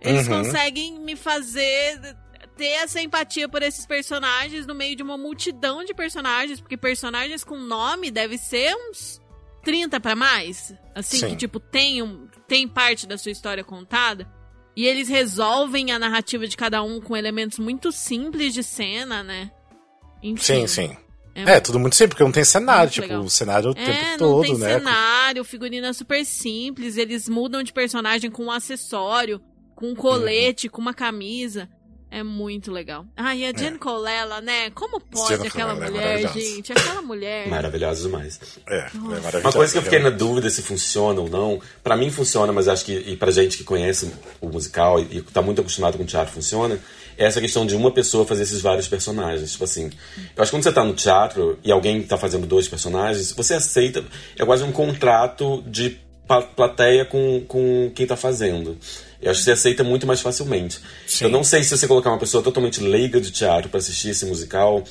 eles Uhum. conseguem me fazer ter essa empatia por esses personagens no meio de uma multidão de personagens, porque personagens com nome deve ser uns 30 pra mais, assim, Sim. que tipo tem um, tem parte da sua história contada. E eles resolvem a narrativa de cada um com elementos muito simples de cena, né? Sim, Enfim, sim. É, É, tudo muito simples, porque não tem cenário, Muito tipo, legal. o cenário o é, tempo não todo, tem né? cenário, figurino é super simples, eles mudam de personagem com um acessório, com um colete, Uhum. com uma camisa. É muito legal. Ah, e a Jen Colella, né? Como pode Jenna aquela Colella é mulher, maravilhosa. gente? Aquela mulher. Maravilhoso demais. É, é maravilhoso. Uma coisa que eu fiquei na dúvida se funciona ou não, pra mim funciona, mas acho que e pra gente que conhece o musical e, e tá muito acostumado com o teatro funciona, é essa questão de uma pessoa fazer esses vários personagens. Tipo assim, eu acho que quando você tá no teatro e alguém tá fazendo dois personagens, você aceita, é quase um contrato de plateia com, com quem tá fazendo. Eu acho que você aceita muito mais facilmente. Sim. Eu não sei se você colocar uma pessoa totalmente leiga de teatro pra assistir esse musical,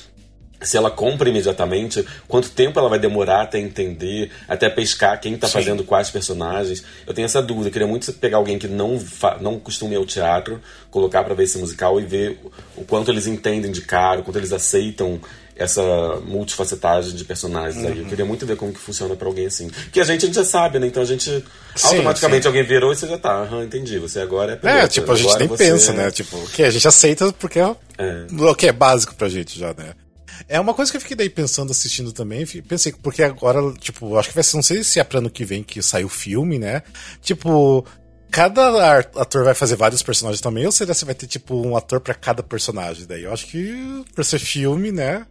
se ela compra imediatamente, quanto tempo ela vai demorar até entender, até pescar quem tá Sim. fazendo quais personagens. Eu tenho essa dúvida. Eu queria muito pegar alguém que não, não costuma ir ao teatro, colocar pra ver esse musical e ver o quanto eles entendem de cara, o quanto eles aceitam essa multifacetagem de personagens aí. Eu Uhum. queria muito ver como que funciona pra alguém assim. Que a gente, a gente já sabe, né? Então a gente Sim, automaticamente sim. alguém virou e você já tá, aham, entendi. Você agora é É, piloto, tipo, a gente nem você pensa, é- né? Tipo, o que a gente aceita porque é É. o que é básico pra gente já, né? É uma coisa que eu fiquei daí pensando, assistindo também. Pensei, porque agora, tipo, acho que vai ser, não sei se é pra ano que vem que sai o filme, né? Tipo, cada ator vai fazer vários personagens também, ou será que você vai ter, tipo, um ator pra cada personagem? Daí eu acho que, por ser filme, né?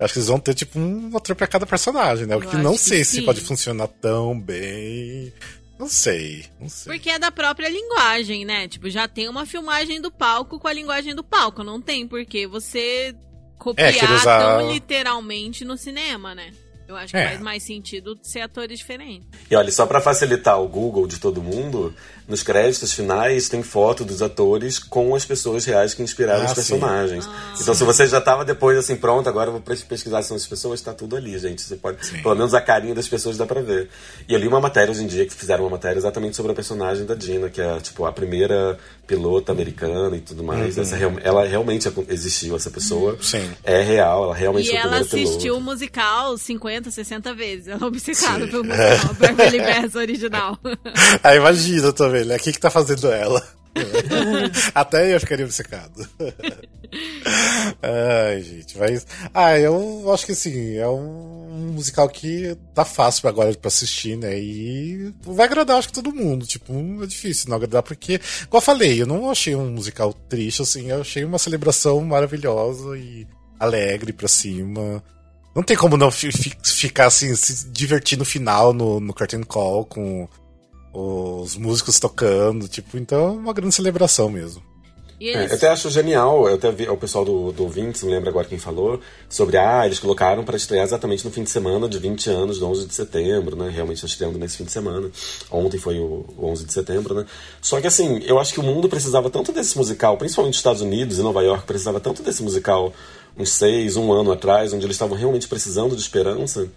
Acho que eles vão ter, tipo, um ator pra cada personagem, né? O que não acho que sei se pode funcionar tão bem. Não sei, não sei. Porque é da própria linguagem, né? Tipo, já tem uma filmagem do palco com a linguagem do palco. Não tem porque você copiar queria usar- tão literalmente no cinema, né? Eu acho que É. faz mais sentido ser atores diferentes. E olha, só pra facilitar o Google de todo mundo, nos créditos finais tem foto dos atores com as pessoas reais que inspiraram Ah, os sim. personagens. Ah. então, se você já tava depois assim, pronto, agora eu vou pes- pesquisar são as pessoas, tá tudo ali, gente. Você pode, pelo menos a carinha das pessoas dá pra ver. E eu li uma matéria hoje em dia que fizeram uma matéria exatamente sobre a personagem da Dina, que é tipo a primeira pilota americana e tudo mais. Essa, real- ela realmente acon- existiu, essa pessoa. Sim. É real, ela realmente E foi o ela primeiro assistiu o musical 50, 60 vezes. Ela é obcecada Sim. pelo musical. Beverly Bass original. *laughs* Aí imagina também, né? O que que tá fazendo ela? Até eu ficaria obcecado. Ai, gente, mas. Ah, eu acho que assim, é um musical que tá fácil agora pra assistir, né? E vai agradar, acho que todo mundo. Tipo, é difícil não agradar, porque, igual eu falei, eu não achei um musical triste, assim, eu achei uma celebração maravilhosa e alegre pra cima. Não tem como não fi- fi- ficar assim, se divertir no final, no, no Curtain Call, com os músicos tocando, tipo, então é uma grande celebração mesmo. E É, eu até acho genial, eu até vi o pessoal do, do 20, não lembro agora quem falou, sobre, ah, eles colocaram para estrear exatamente no fim de semana de 20 anos, do 11 de setembro, né? Realmente tá estreando nesse fim de semana. Ontem foi o, o 11 de setembro, né? Só que assim, eu acho que o mundo precisava tanto desse musical, principalmente os Estados Unidos e Nova York, precisava tanto desse musical uns seis, um ano atrás, onde eles estavam realmente precisando de esperança.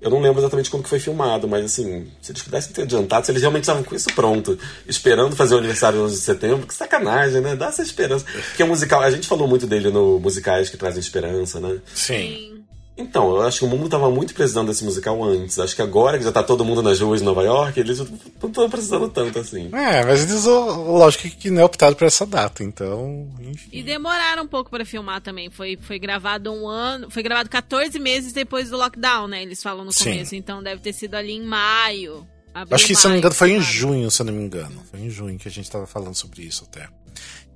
Eu não lembro exatamente quando que foi filmado, mas assim, se eles pudessem ter adiantado, se eles realmente estavam com isso pronto, esperando fazer o aniversário do 11 de setembro, que sacanagem, né? Dá essa esperança. Porque o musical, a gente falou muito dele no musicais que trazem esperança, né? Sim. Então, eu acho que o mundo tava muito precisando desse musical antes. Acho que agora que já tá todo mundo nas ruas de Nova York, eles não estão precisando tanto assim. É, mas eles, lógico que não é optado por essa data, então, enfim. E demoraram um pouco pra filmar também. Foi, foi gravado um ano. Foi gravado 14 meses depois do lockdown, né? Eles falam no Sim. começo. Então deve ter sido ali em maio. Acho que, se eu não me maio, engano, foi em junho, se eu não me engano. Foi em junho que a gente tava falando sobre isso até.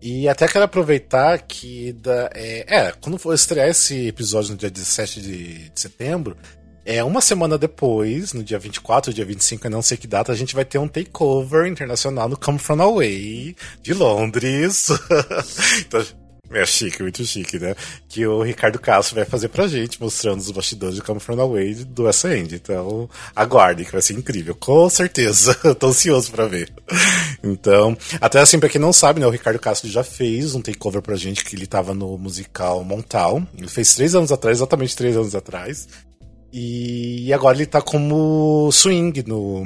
E até quero aproveitar que. Da, é, é, quando for estrear esse episódio no dia 17 de, de setembro, é uma semana depois, no dia 24, dia 25, eu não sei que data, a gente vai ter um takeover internacional no Come From Away de Londres. *laughs* então, é chique, muito chique, né? Que o Ricardo Castro vai fazer pra gente, mostrando os bastidores de Come From Away do End. Então, aguarde, que vai ser incrível. Com certeza. *laughs* Tô ansioso pra ver. Então, até assim, pra quem não sabe, né? O Ricardo Castro já fez um takeover pra gente, que ele tava no musical Montal. Ele fez três anos atrás, exatamente três anos atrás. E agora ele tá como swing no,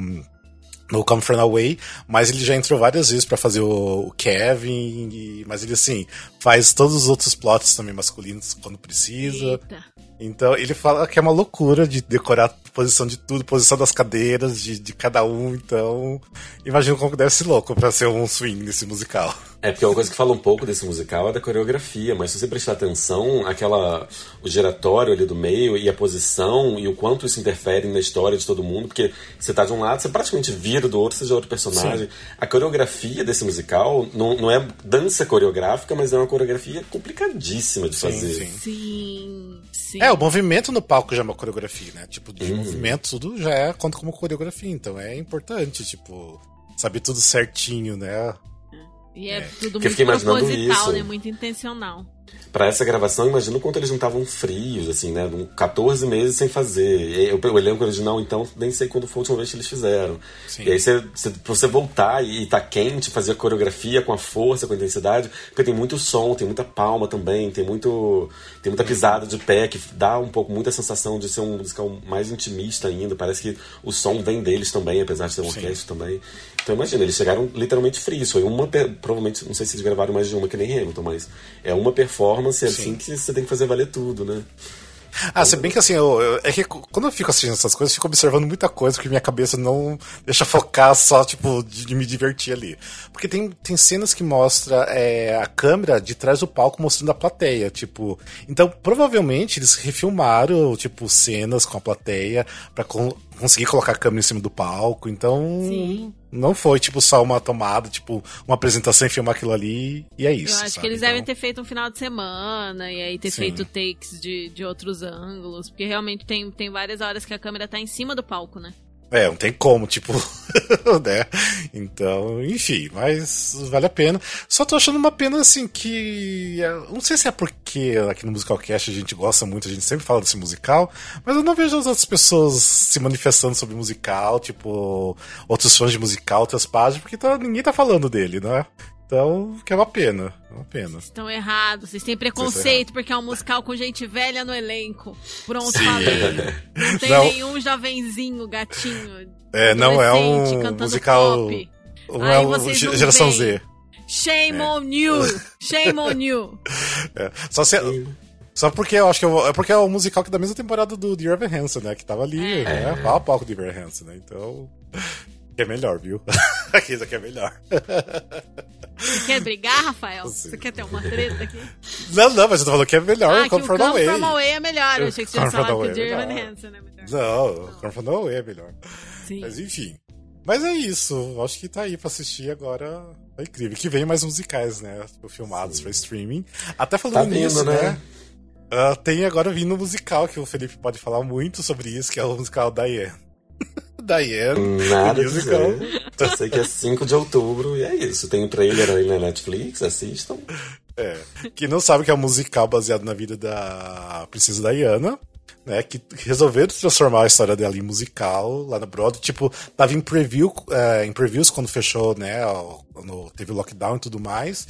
no Come From Away, mas ele já entrou várias vezes para fazer o, o Kevin, e, mas ele assim, faz todos os outros plots também masculinos quando precisa. Eita. Então ele fala que é uma loucura de decorar posição de tudo, posição das cadeiras de, de cada um. Então, imagino como deve ser louco para ser um swing nesse musical. É, porque uma coisa que fala um pouco desse musical é da coreografia, mas se você prestar atenção, aquela o giratório ali do meio e a posição e o quanto isso interfere na história de todo mundo, porque você tá de um lado, você praticamente vira do outro, seja outro personagem. Sim. A coreografia desse musical não, não é dança coreográfica, mas é uma coreografia complicadíssima de sim, fazer. Sim. sim. sim. É, o movimento no palco já é uma coreografia, né? Tipo, de uhum. movimento, tudo já é, conta como coreografia, então é importante, tipo, saber tudo certinho, né? E é, é. tudo muito proposital, né? Muito intencional para essa gravação, imagino o quanto eles não estavam frios, assim, né? 14 meses sem fazer. O, o elenco original, então, nem sei quando foi a última vez que eles fizeram. Sim. E aí, você, você, pra você voltar e, e tá quente, fazer a coreografia com a força, com a intensidade, porque tem muito som, tem muita palma também, tem muito tem muita pisada de pé, que dá um pouco, muita sensação de ser um musical mais intimista ainda. Parece que o som vem deles também, apesar de ser um orquestra também. Então, imagina, eles chegaram literalmente frios. Foi uma, provavelmente, não sei se eles gravaram mais de uma que nem Hamilton, mas é uma performance performance, é assim que você tem que fazer valer tudo, né? Ah, se bem que assim, eu, eu, é que quando eu fico assistindo essas coisas, eu fico observando muita coisa porque minha cabeça não deixa focar só, tipo, de, de me divertir ali. Porque tem, tem cenas que mostra é, a câmera de trás do palco mostrando a plateia, tipo. Então, provavelmente eles refilmaram, tipo, cenas com a plateia para conseguir colocar a câmera em cima do palco. Então, Sim. não foi tipo só uma tomada, tipo uma apresentação e filmar aquilo ali e é isso. Eu acho sabe? que eles então... devem ter feito um final de semana e aí ter Sim. feito takes de, de outros ângulos, porque realmente tem, tem várias horas que a câmera tá em cima do palco, né? É, não tem como, tipo, *laughs* né? Então, enfim, mas vale a pena. Só tô achando uma pena, assim, que. É, não sei se é porque aqui no Musicalcast a gente gosta muito, a gente sempre fala desse musical, mas eu não vejo as outras pessoas se manifestando sobre musical, tipo, outros fãs de musical, outras páginas, porque tá, ninguém tá falando dele, né? Então, que é uma pena. É uma pena. Vocês estão errados, vocês têm preconceito porque é um musical com gente velha no elenco. Pronto, Sim. falei. *laughs* Não tem não. nenhum jovenzinho, gatinho. É, não é um musical. Pop. Não Aí é um geração Z. Shame é. on you! *laughs* Shame on you! É. Só se. Só porque eu acho que eu, é porque é o musical que é da mesma temporada do Dear Evan Hansen, né? Que tava ali, é. né? Pau a pau com o Dear Evan Hansen, né? Então. Que é melhor, viu? *laughs* Aqui aqui é melhor. Você quer brigar, Rafael? Sim. Você quer ter uma treta aqui? Não, não, mas eu tô falando que é melhor ah, o Come From Away. Come From Away é melhor. Eu achei que você ia falar que o Dear Evan Hansen é melhor. Não, não. Come From Away é melhor. Sim. Mas enfim. Mas é isso. Acho que tá aí pra assistir agora. É incrível. Que vem mais musicais, né? Filmados Sim. pra streaming. Até falando tá nisso, né? né? Uh, tem agora vindo um musical que o Felipe pode falar muito sobre isso, que é o musical Diane. Diane. Nada musical. Eu sei que é 5 de outubro e é isso. Tem um trailer aí na Netflix, assistam. É. Que não sabe que é um musical baseado na vida da Princesa Diana. Né, que resolveram transformar a história dela em musical lá na Broadway. Tipo, tava em preview, é, em previews quando fechou, né? Quando teve lockdown e tudo mais.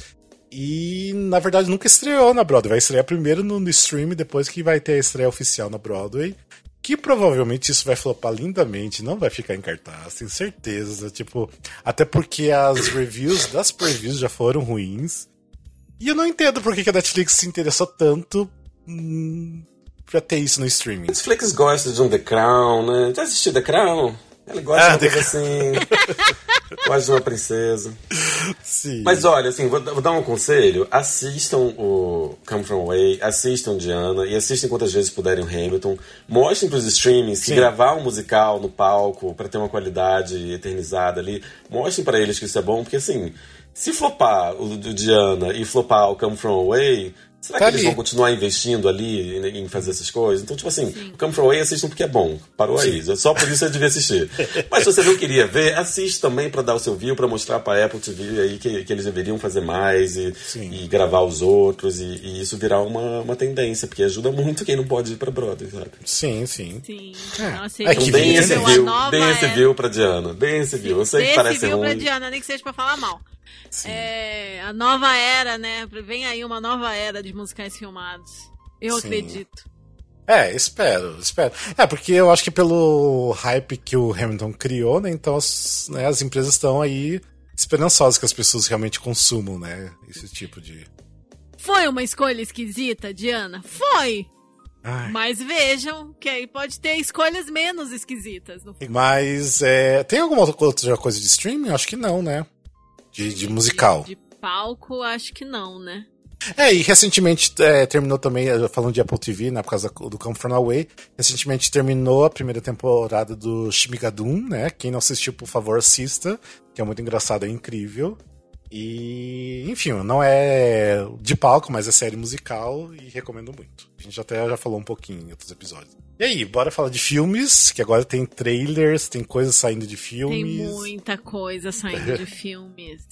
E, na verdade, nunca estreou na Broadway. Vai estrear primeiro no, no stream, depois que vai ter a estreia oficial na Broadway. Que provavelmente isso vai flopar lindamente, não vai ficar em cartaz, tenho certeza. Tipo, até porque as reviews das previews já foram ruins. E eu não entendo por que a Netflix se interessou tanto hum, pra ter isso no streaming. Netflix gosta de um The Crown, né? Já assistiu The Crown? Ele gosta ah, de uma coisa *laughs* assim. Quase uma princesa. Sim. Mas olha, assim, vou, vou, dar um conselho. Assistam o Come From Away, assistam Diana e assistem quantas vezes puderem o Hamilton. Mostrem pros streamings que gravar um musical no palco para ter uma qualidade eternizada ali, mostrem para eles que isso é bom, porque assim, se flopar o, o Diana e flopar o Come From Away, Será Tá que eles ali. vão continuar investindo ali em, em fazer essas coisas? Então, tipo assim, Sim. Come From Away assistam porque é bom. Parou aí. Só por isso você devia assistir. *laughs* Mas se você não queria ver, assiste também pra dar o seu view, pra mostrar pra Apple TV aí que, que eles deveriam fazer mais e, Sim. e gravar os outros e, e isso virar uma, uma tendência, porque ajuda muito quem não pode ir pra Broadway, sabe? Sim, sim. Sim. É. Nossa, É que Então deem esse a view, deem esse view pra Diana, deem esse view. Eu sei que parece viu pra ruim. Diana, nem que seja pra falar mal. É, a nova era, né? Vem aí uma nova era de musicais filmados. Eu Sim. acredito. É, espero, espero. É, porque eu acho que pelo hype que o Hamilton criou, né? Então as, né, as empresas estão aí esperançosas que as pessoas realmente consumam, né? Esse tipo de. Foi uma escolha esquisita, Diana? Foi! Ai. Mas vejam que aí pode ter escolhas menos esquisitas. Mas é, tem alguma outra coisa de streaming? Acho que não, né? De, de musical. De, de palco, acho que não, né? É, e recentemente é, terminou também, falando de Apple TV, né, por causa do Come From Away, recentemente terminou a primeira temporada do Shimigadun, né, quem não assistiu, por favor, assista, que é muito engraçado, é incrível. E, enfim, não é de palco, mas é série musical e recomendo muito. A gente até já falou um pouquinho em outros episódios. E aí, bora falar de filmes, que agora tem trailers, tem coisas saindo de filmes. Tem muita coisa saindo de *laughs* filmes.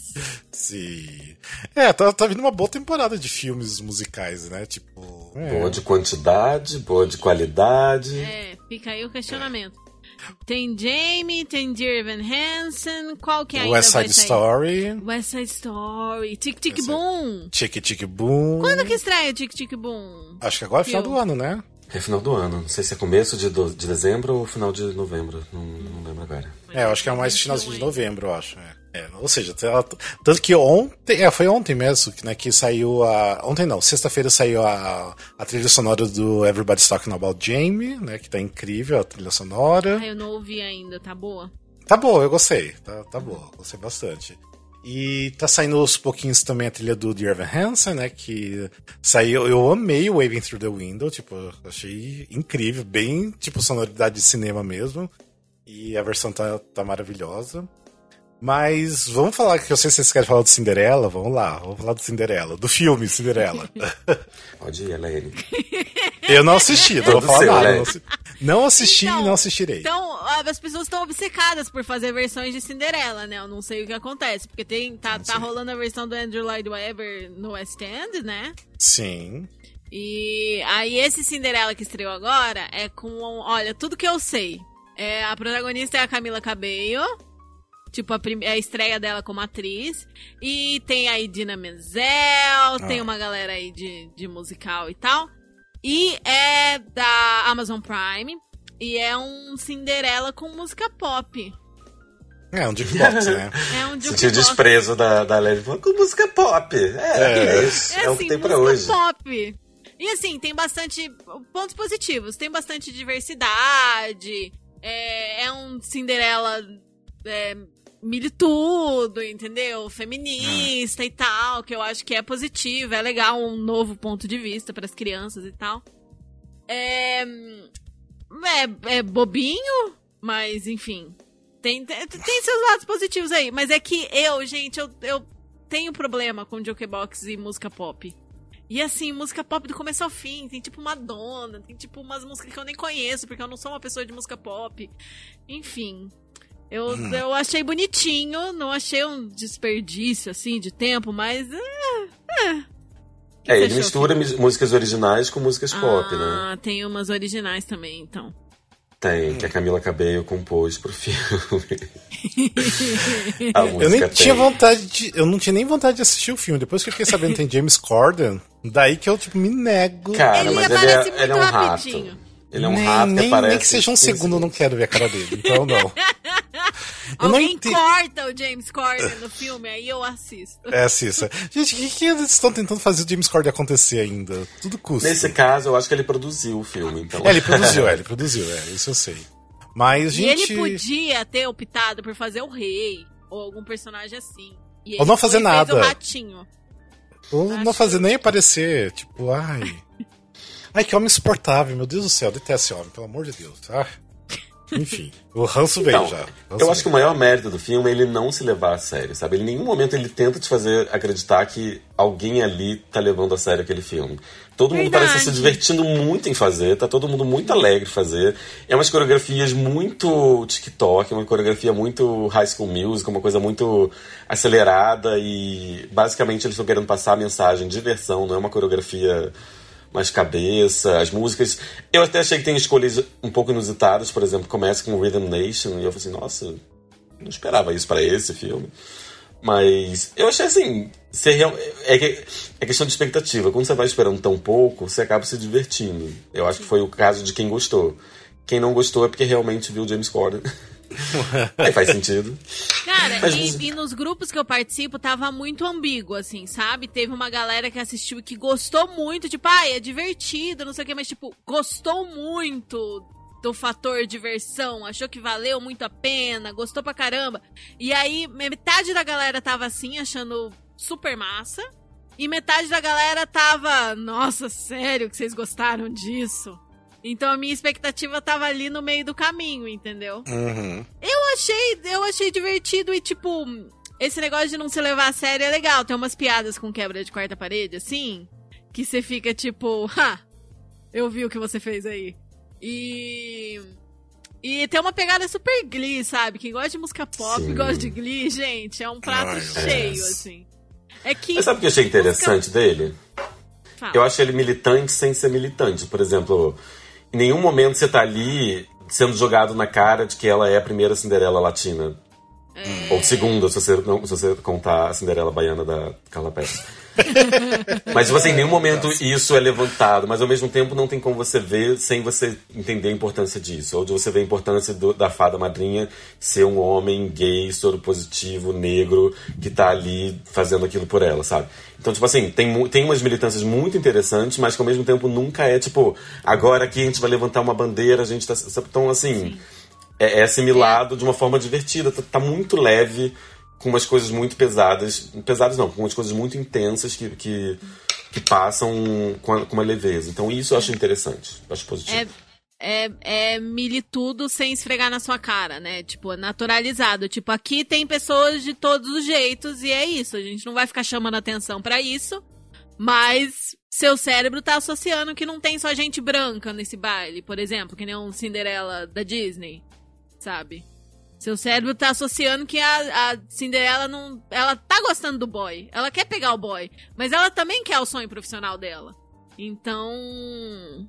Sim. É, tá, tá vindo uma boa temporada de filmes musicais, né? Tipo. é. Boa de quantidade, boa de qualidade. É, fica aí o questionamento. Tem Jamie, tem Dear Evan Hansen, qual que ainda West vai Side sair? Story, West Side Story, Tic Tic Boom. Tic Tic Boom. Quando que estreia Tic Tic Boom? Acho que agora é final do ano, né? É final do ano. Não sei se é começo de, do- de dezembro ou final de novembro. Não, não lembro agora. É, eu acho que é mais finalzinho de 21 ainda. novembro, eu acho. É. É, ou seja, tá- tanto que ontem, é, foi ontem mesmo, que, né, que saiu a. Ontem não, sexta-feira saiu a, a trilha sonora do Everybody's Talking About Jamie, né? Que tá incrível a trilha sonora. Ah, eu não ouvi ainda, tá boa? Tá boa, eu gostei. Tá, tá boa, gostei bastante. E tá saindo aos pouquinhos também a trilha do Dear Evan Hansen, né? Que saiu. Eu amei o Waving Through the Window, tipo, achei incrível, bem tipo sonoridade de cinema mesmo. E a versão tá, tá maravilhosa. Mas vamos falar, que eu sei se vocês querem falar do Cinderela, vamos lá, vamos falar do Cinderela, do filme Cinderela. *laughs* Pode ir, Elaine. *laughs* eu não assisti, não vou falar seu, nada. né? Não, assi- não assisti Então, e não assistirei. Então, as pessoas estão obcecadas por fazer versões de Cinderela, né? Eu não sei o que acontece, porque tem, tá, tá rolando a versão do Andrew Lloyd Webber no West End, né? Sim. E aí esse Cinderela que estreou agora é com, olha, tudo que eu sei. É, a protagonista é a Camila Cabello, tipo a, prim- a estreia dela como atriz. E tem aí Dina Menzel, tem uma galera aí de, de musical e tal. E é da Amazon Prime. E é um Cinderela com música pop. É um jukebox, né? *laughs* É um Senti o jukebox. desprezo da, da falando com música pop. É, é, isso. É, o que assim, tem pra música hoje. pop. E assim, tem bastante pontos positivos. Tem bastante diversidade. É, é um Cinderela é, militudo, entendeu? Feminista e tal, que eu acho que é positivo. É legal um novo ponto de vista para as crianças e tal. É, é, é bobinho, mas enfim. Tem, tem, tem seus lados positivos aí. Mas é que eu, gente, eu, eu tenho problema com jukebox e música pop. E assim, música pop do começo ao fim. Tem tipo Madonna, tem tipo umas músicas que eu nem conheço, porque eu não sou uma pessoa de música pop. Enfim. Eu, Hum. eu achei bonitinho, não achei um desperdício assim de tempo, mas. É, é. É, ele mistura músicas originais com músicas pop, né? Ah, tem umas originais também, então. Tem, que a Camila Cabello compôs pro filme. *laughs* Eu nem tem. tinha vontade de. Eu não tinha nem vontade de assistir o filme. Depois que eu fiquei sabendo que tem James Corden, daí que eu, tipo, me nego. Cara, Ele mas ele aparece é, ele é muito um rato. Ele é um nem, rato que nem, aparece. nem que seja um 15 segundo, eu não quero ver a cara dele. Então, não. *laughs* Não Alguém ente- corta o James Corden no filme, aí eu assisto. É, Cissa. Gente, o que, que eles estão tentando fazer o James Corden acontecer ainda? Tudo custa. Nesse caso, eu acho que ele produziu o filme. Então... É, ele produziu, é, ele *laughs* produziu, é, isso eu sei. Mas, E gente. ele podia ter optado por fazer o rei, ou algum personagem assim. E Ou ele não fazer e fez nada. o ratinho. Ou não Acho- fazer nem aparecer, tipo, ai. Ai, que homem insuportável, meu Deus do céu, detesto esse homem, pelo amor de Deus. Ah. Enfim, o ranço veio Então, já. Ranço eu acho que o maior mérito do filme é ele não se levar a sério, sabe? Ele, em nenhum momento ele tenta te fazer acreditar que alguém ali tá levando a sério aquele filme. Todo mundo Verdade. parece se divertindo muito em fazer, tá todo mundo muito alegre em fazer. É umas coreografias muito TikTok, uma coreografia muito High School Music, uma coisa muito acelerada e basicamente eles estão querendo passar a mensagem diversão, não é uma coreografia mais cabeça, as músicas. Eu até achei que tem escolhas um pouco inusitadas, por exemplo, começa com Rhythm Nation, e eu falei assim, nossa, não esperava isso para esse filme. Mas eu achei assim, ser real- é, é questão de expectativa. Quando você vai esperando tão pouco, você acaba se divertindo. Eu acho que foi o caso de quem gostou. Quem não gostou é porque realmente viu James Corden. *laughs* *laughs* Aí faz sentido. Cara, Mas e, e nos grupos que eu participo tava muito ambíguo, assim, sabe? Teve uma galera que assistiu que gostou muito, tipo, ah, é divertido, não sei o que, mas, tipo, gostou muito do fator diversão, achou que valeu muito a pena, gostou pra caramba. E aí, metade da galera tava assim, achando super massa. E metade da galera tava, nossa, sério que vocês gostaram disso? Então a minha expectativa tava ali no meio do caminho, entendeu? Uhum. Eu achei, eu achei divertido e, tipo, esse negócio de não se levar a sério é legal. Tem umas piadas com quebra de quarta parede, assim, que você fica tipo, ha, eu vi o que você fez aí. E. E tem uma pegada super glee, sabe? Quem gosta de música pop Sim. gosta de glee, gente, é um prato Ai, cheio, assim. É que. Mas sabe o que eu achei interessante dele? Fala. Eu acho ele militante sem ser militante. Por exemplo, em nenhum momento você tá ali sendo jogado na cara de que ela é a primeira Cinderela latina. É. Ou segunda, se você, não, se você contar a Cinderela baiana da Carla Pérez. Mas, tipo assim, em nenhum momento isso é levantado, mas ao mesmo tempo não tem como você ver sem você entender a importância disso. Ou de você ver a importância do- da fada madrinha ser um homem gay, soro positivo, negro, que tá ali fazendo aquilo por ela, sabe? Então, tipo assim, tem, tem umas militâncias muito interessantes, mas que ao mesmo tempo nunca é tipo, agora aqui a gente vai levantar uma bandeira, a gente tá. Então, assim, é, é assimilado de uma forma divertida, tá, tá muito leve, com umas coisas muito pesadas. Pesadas não, com umas coisas muito intensas que, que, que passam com, a- com uma leveza. Então, isso eu acho interessante, acho positivo. É, é, é militudo sem esfregar na sua cara, né? Tipo, naturalizado. Tipo, aqui tem pessoas de todos os jeitos e é isso. A gente não vai ficar chamando atenção pra isso, mas seu cérebro tá associando que não tem só gente branca nesse baile, por exemplo, que nem um Cinderela da Disney, sabe? Seu cérebro tá associando que a, a Cinderela não. Ela tá gostando do boy. Ela quer pegar o boy. Mas ela também quer o sonho profissional dela. Então.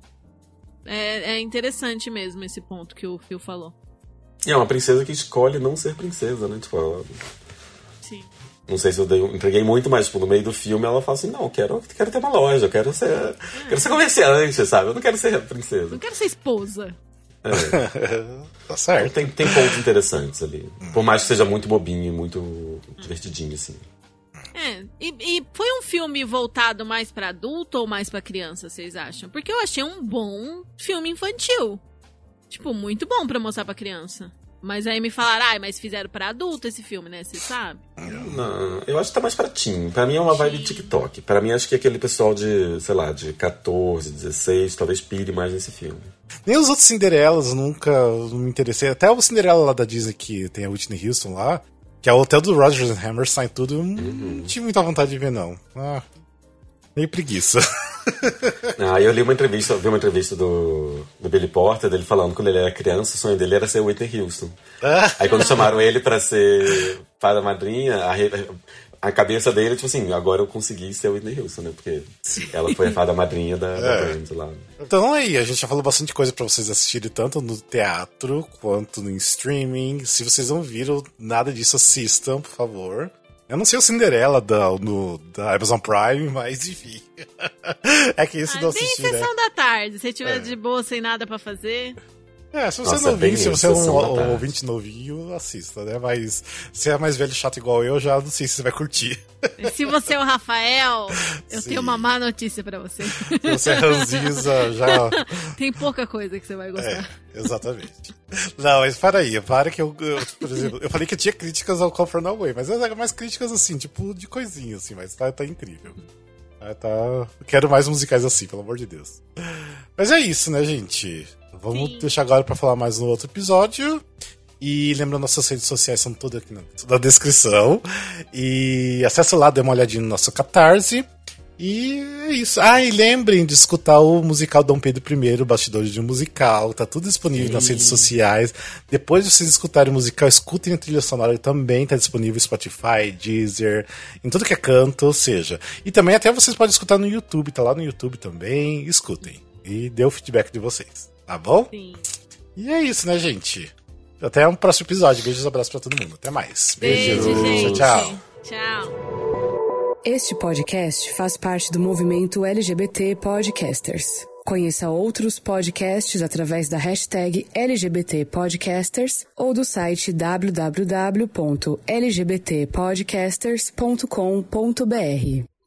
É, é interessante mesmo esse ponto que o Phil falou. É uma princesa que escolhe não ser princesa, né? Tipo, ela- Sim. não sei se eu dei- entreguei muito, mas tipo, no meio do filme ela fala assim, não, eu quero, quero ter uma loja, eu quero ser. Quero ser comerciante, sabe? Eu não quero ser princesa. Não quero ser esposa. É. *laughs* tá Então, certo. tem, tem pontos interessantes ali. Por mais que seja muito bobinho e muito divertidinho, assim. É. E, e foi um filme voltado mais pra adulto ou mais pra criança, vocês acham? Porque eu achei um bom filme infantil. Tipo, muito bom pra mostrar pra criança. Mas aí me falaram, ai, mas fizeram pra adulto esse filme, né? Você sabe? Não, eu acho que tá mais pra teen. Pra mim é uma vibe Teen. TikTok. Pra mim acho que aquele pessoal de, sei lá, de 14, 16, talvez pire mais nesse filme. Nem os outros Cinderelas nunca me interessei. Até o Cinderela lá da Disney que tem a Whitney Houston lá, que é o hotel do Rogers and Hammerstein, tudo, eu não tive muita vontade de ver, não. Ah, meio preguiça. *laughs* Ah, eu li uma entrevista, vi uma entrevista do, do Billy Porter, dele falando que quando ele era criança, o sonho dele era ser Whitney Houston. Ah, Aí quando chamaram ele pra ser fada madrinha, a, a cabeça dele, tipo assim, agora eu consegui ser Whitney Houston, né? Porque ela foi a fada madrinha da, da É. Brands lá. Então aí, a gente já falou bastante coisa pra vocês assistirem, tanto no teatro quanto no streaming. Se vocês não viram nada disso, assistam, por favor. Eu não sei o Cinderela da, no, da Amazon Prime, mas enfim. *laughs* é que esse Ah, não bem assistir, né? sessão da tarde. Se tiver É. de boa, sem nada pra fazer. É, se você Nossa, não bem viu, se você é um da tarde. ouvinte novinho, assista, né? Mas se é mais velho e chato igual eu, já não sei se você vai curtir. *laughs* Se você é o Rafael, eu Sim. tenho uma má notícia pra você. Se você é ranziza, já... *laughs* Tem pouca coisa que você vai É, gostar. exatamente. Não, mas para aí, para que eu, eu, por exemplo, eu falei que eu tinha críticas ao Come From Away, mas é mais críticas assim, tipo, de coisinha, assim, mas tá, tá incrível. Ah, tá... Quero mais musicais assim, pelo amor de Deus. Mas é isso, né, gente? Vamos Sim. deixar agora pra falar mais no outro episódio. E lembrando, nossas redes sociais são todas aqui na, na descrição. E acessa lá, dê uma olhadinha no nosso Catarse. E é isso. Ah, e lembrem de escutar o musical Dom Pedro I, Bastidores de um Musical. Tá tudo disponível nas redes sociais. Depois de vocês escutarem o musical, escutem a trilha sonora que também tá disponível no Spotify, Deezer, em tudo que é canto, ou seja. E também até vocês podem escutar no YouTube, tá lá no YouTube também. Escutem. E dê o feedback de vocês. Tá bom? Sim. E é isso, né, gente? Até um próximo episódio. Beijos e abraços pra todo mundo. Até mais. Beijo, gente. Tchau, tchau. Tchau. Este podcast faz parte do movimento LGBT Podcasters. Conheça outros podcasts através da hashtag LGBT Podcasters ou do site www.lgbtpodcasters.com.br.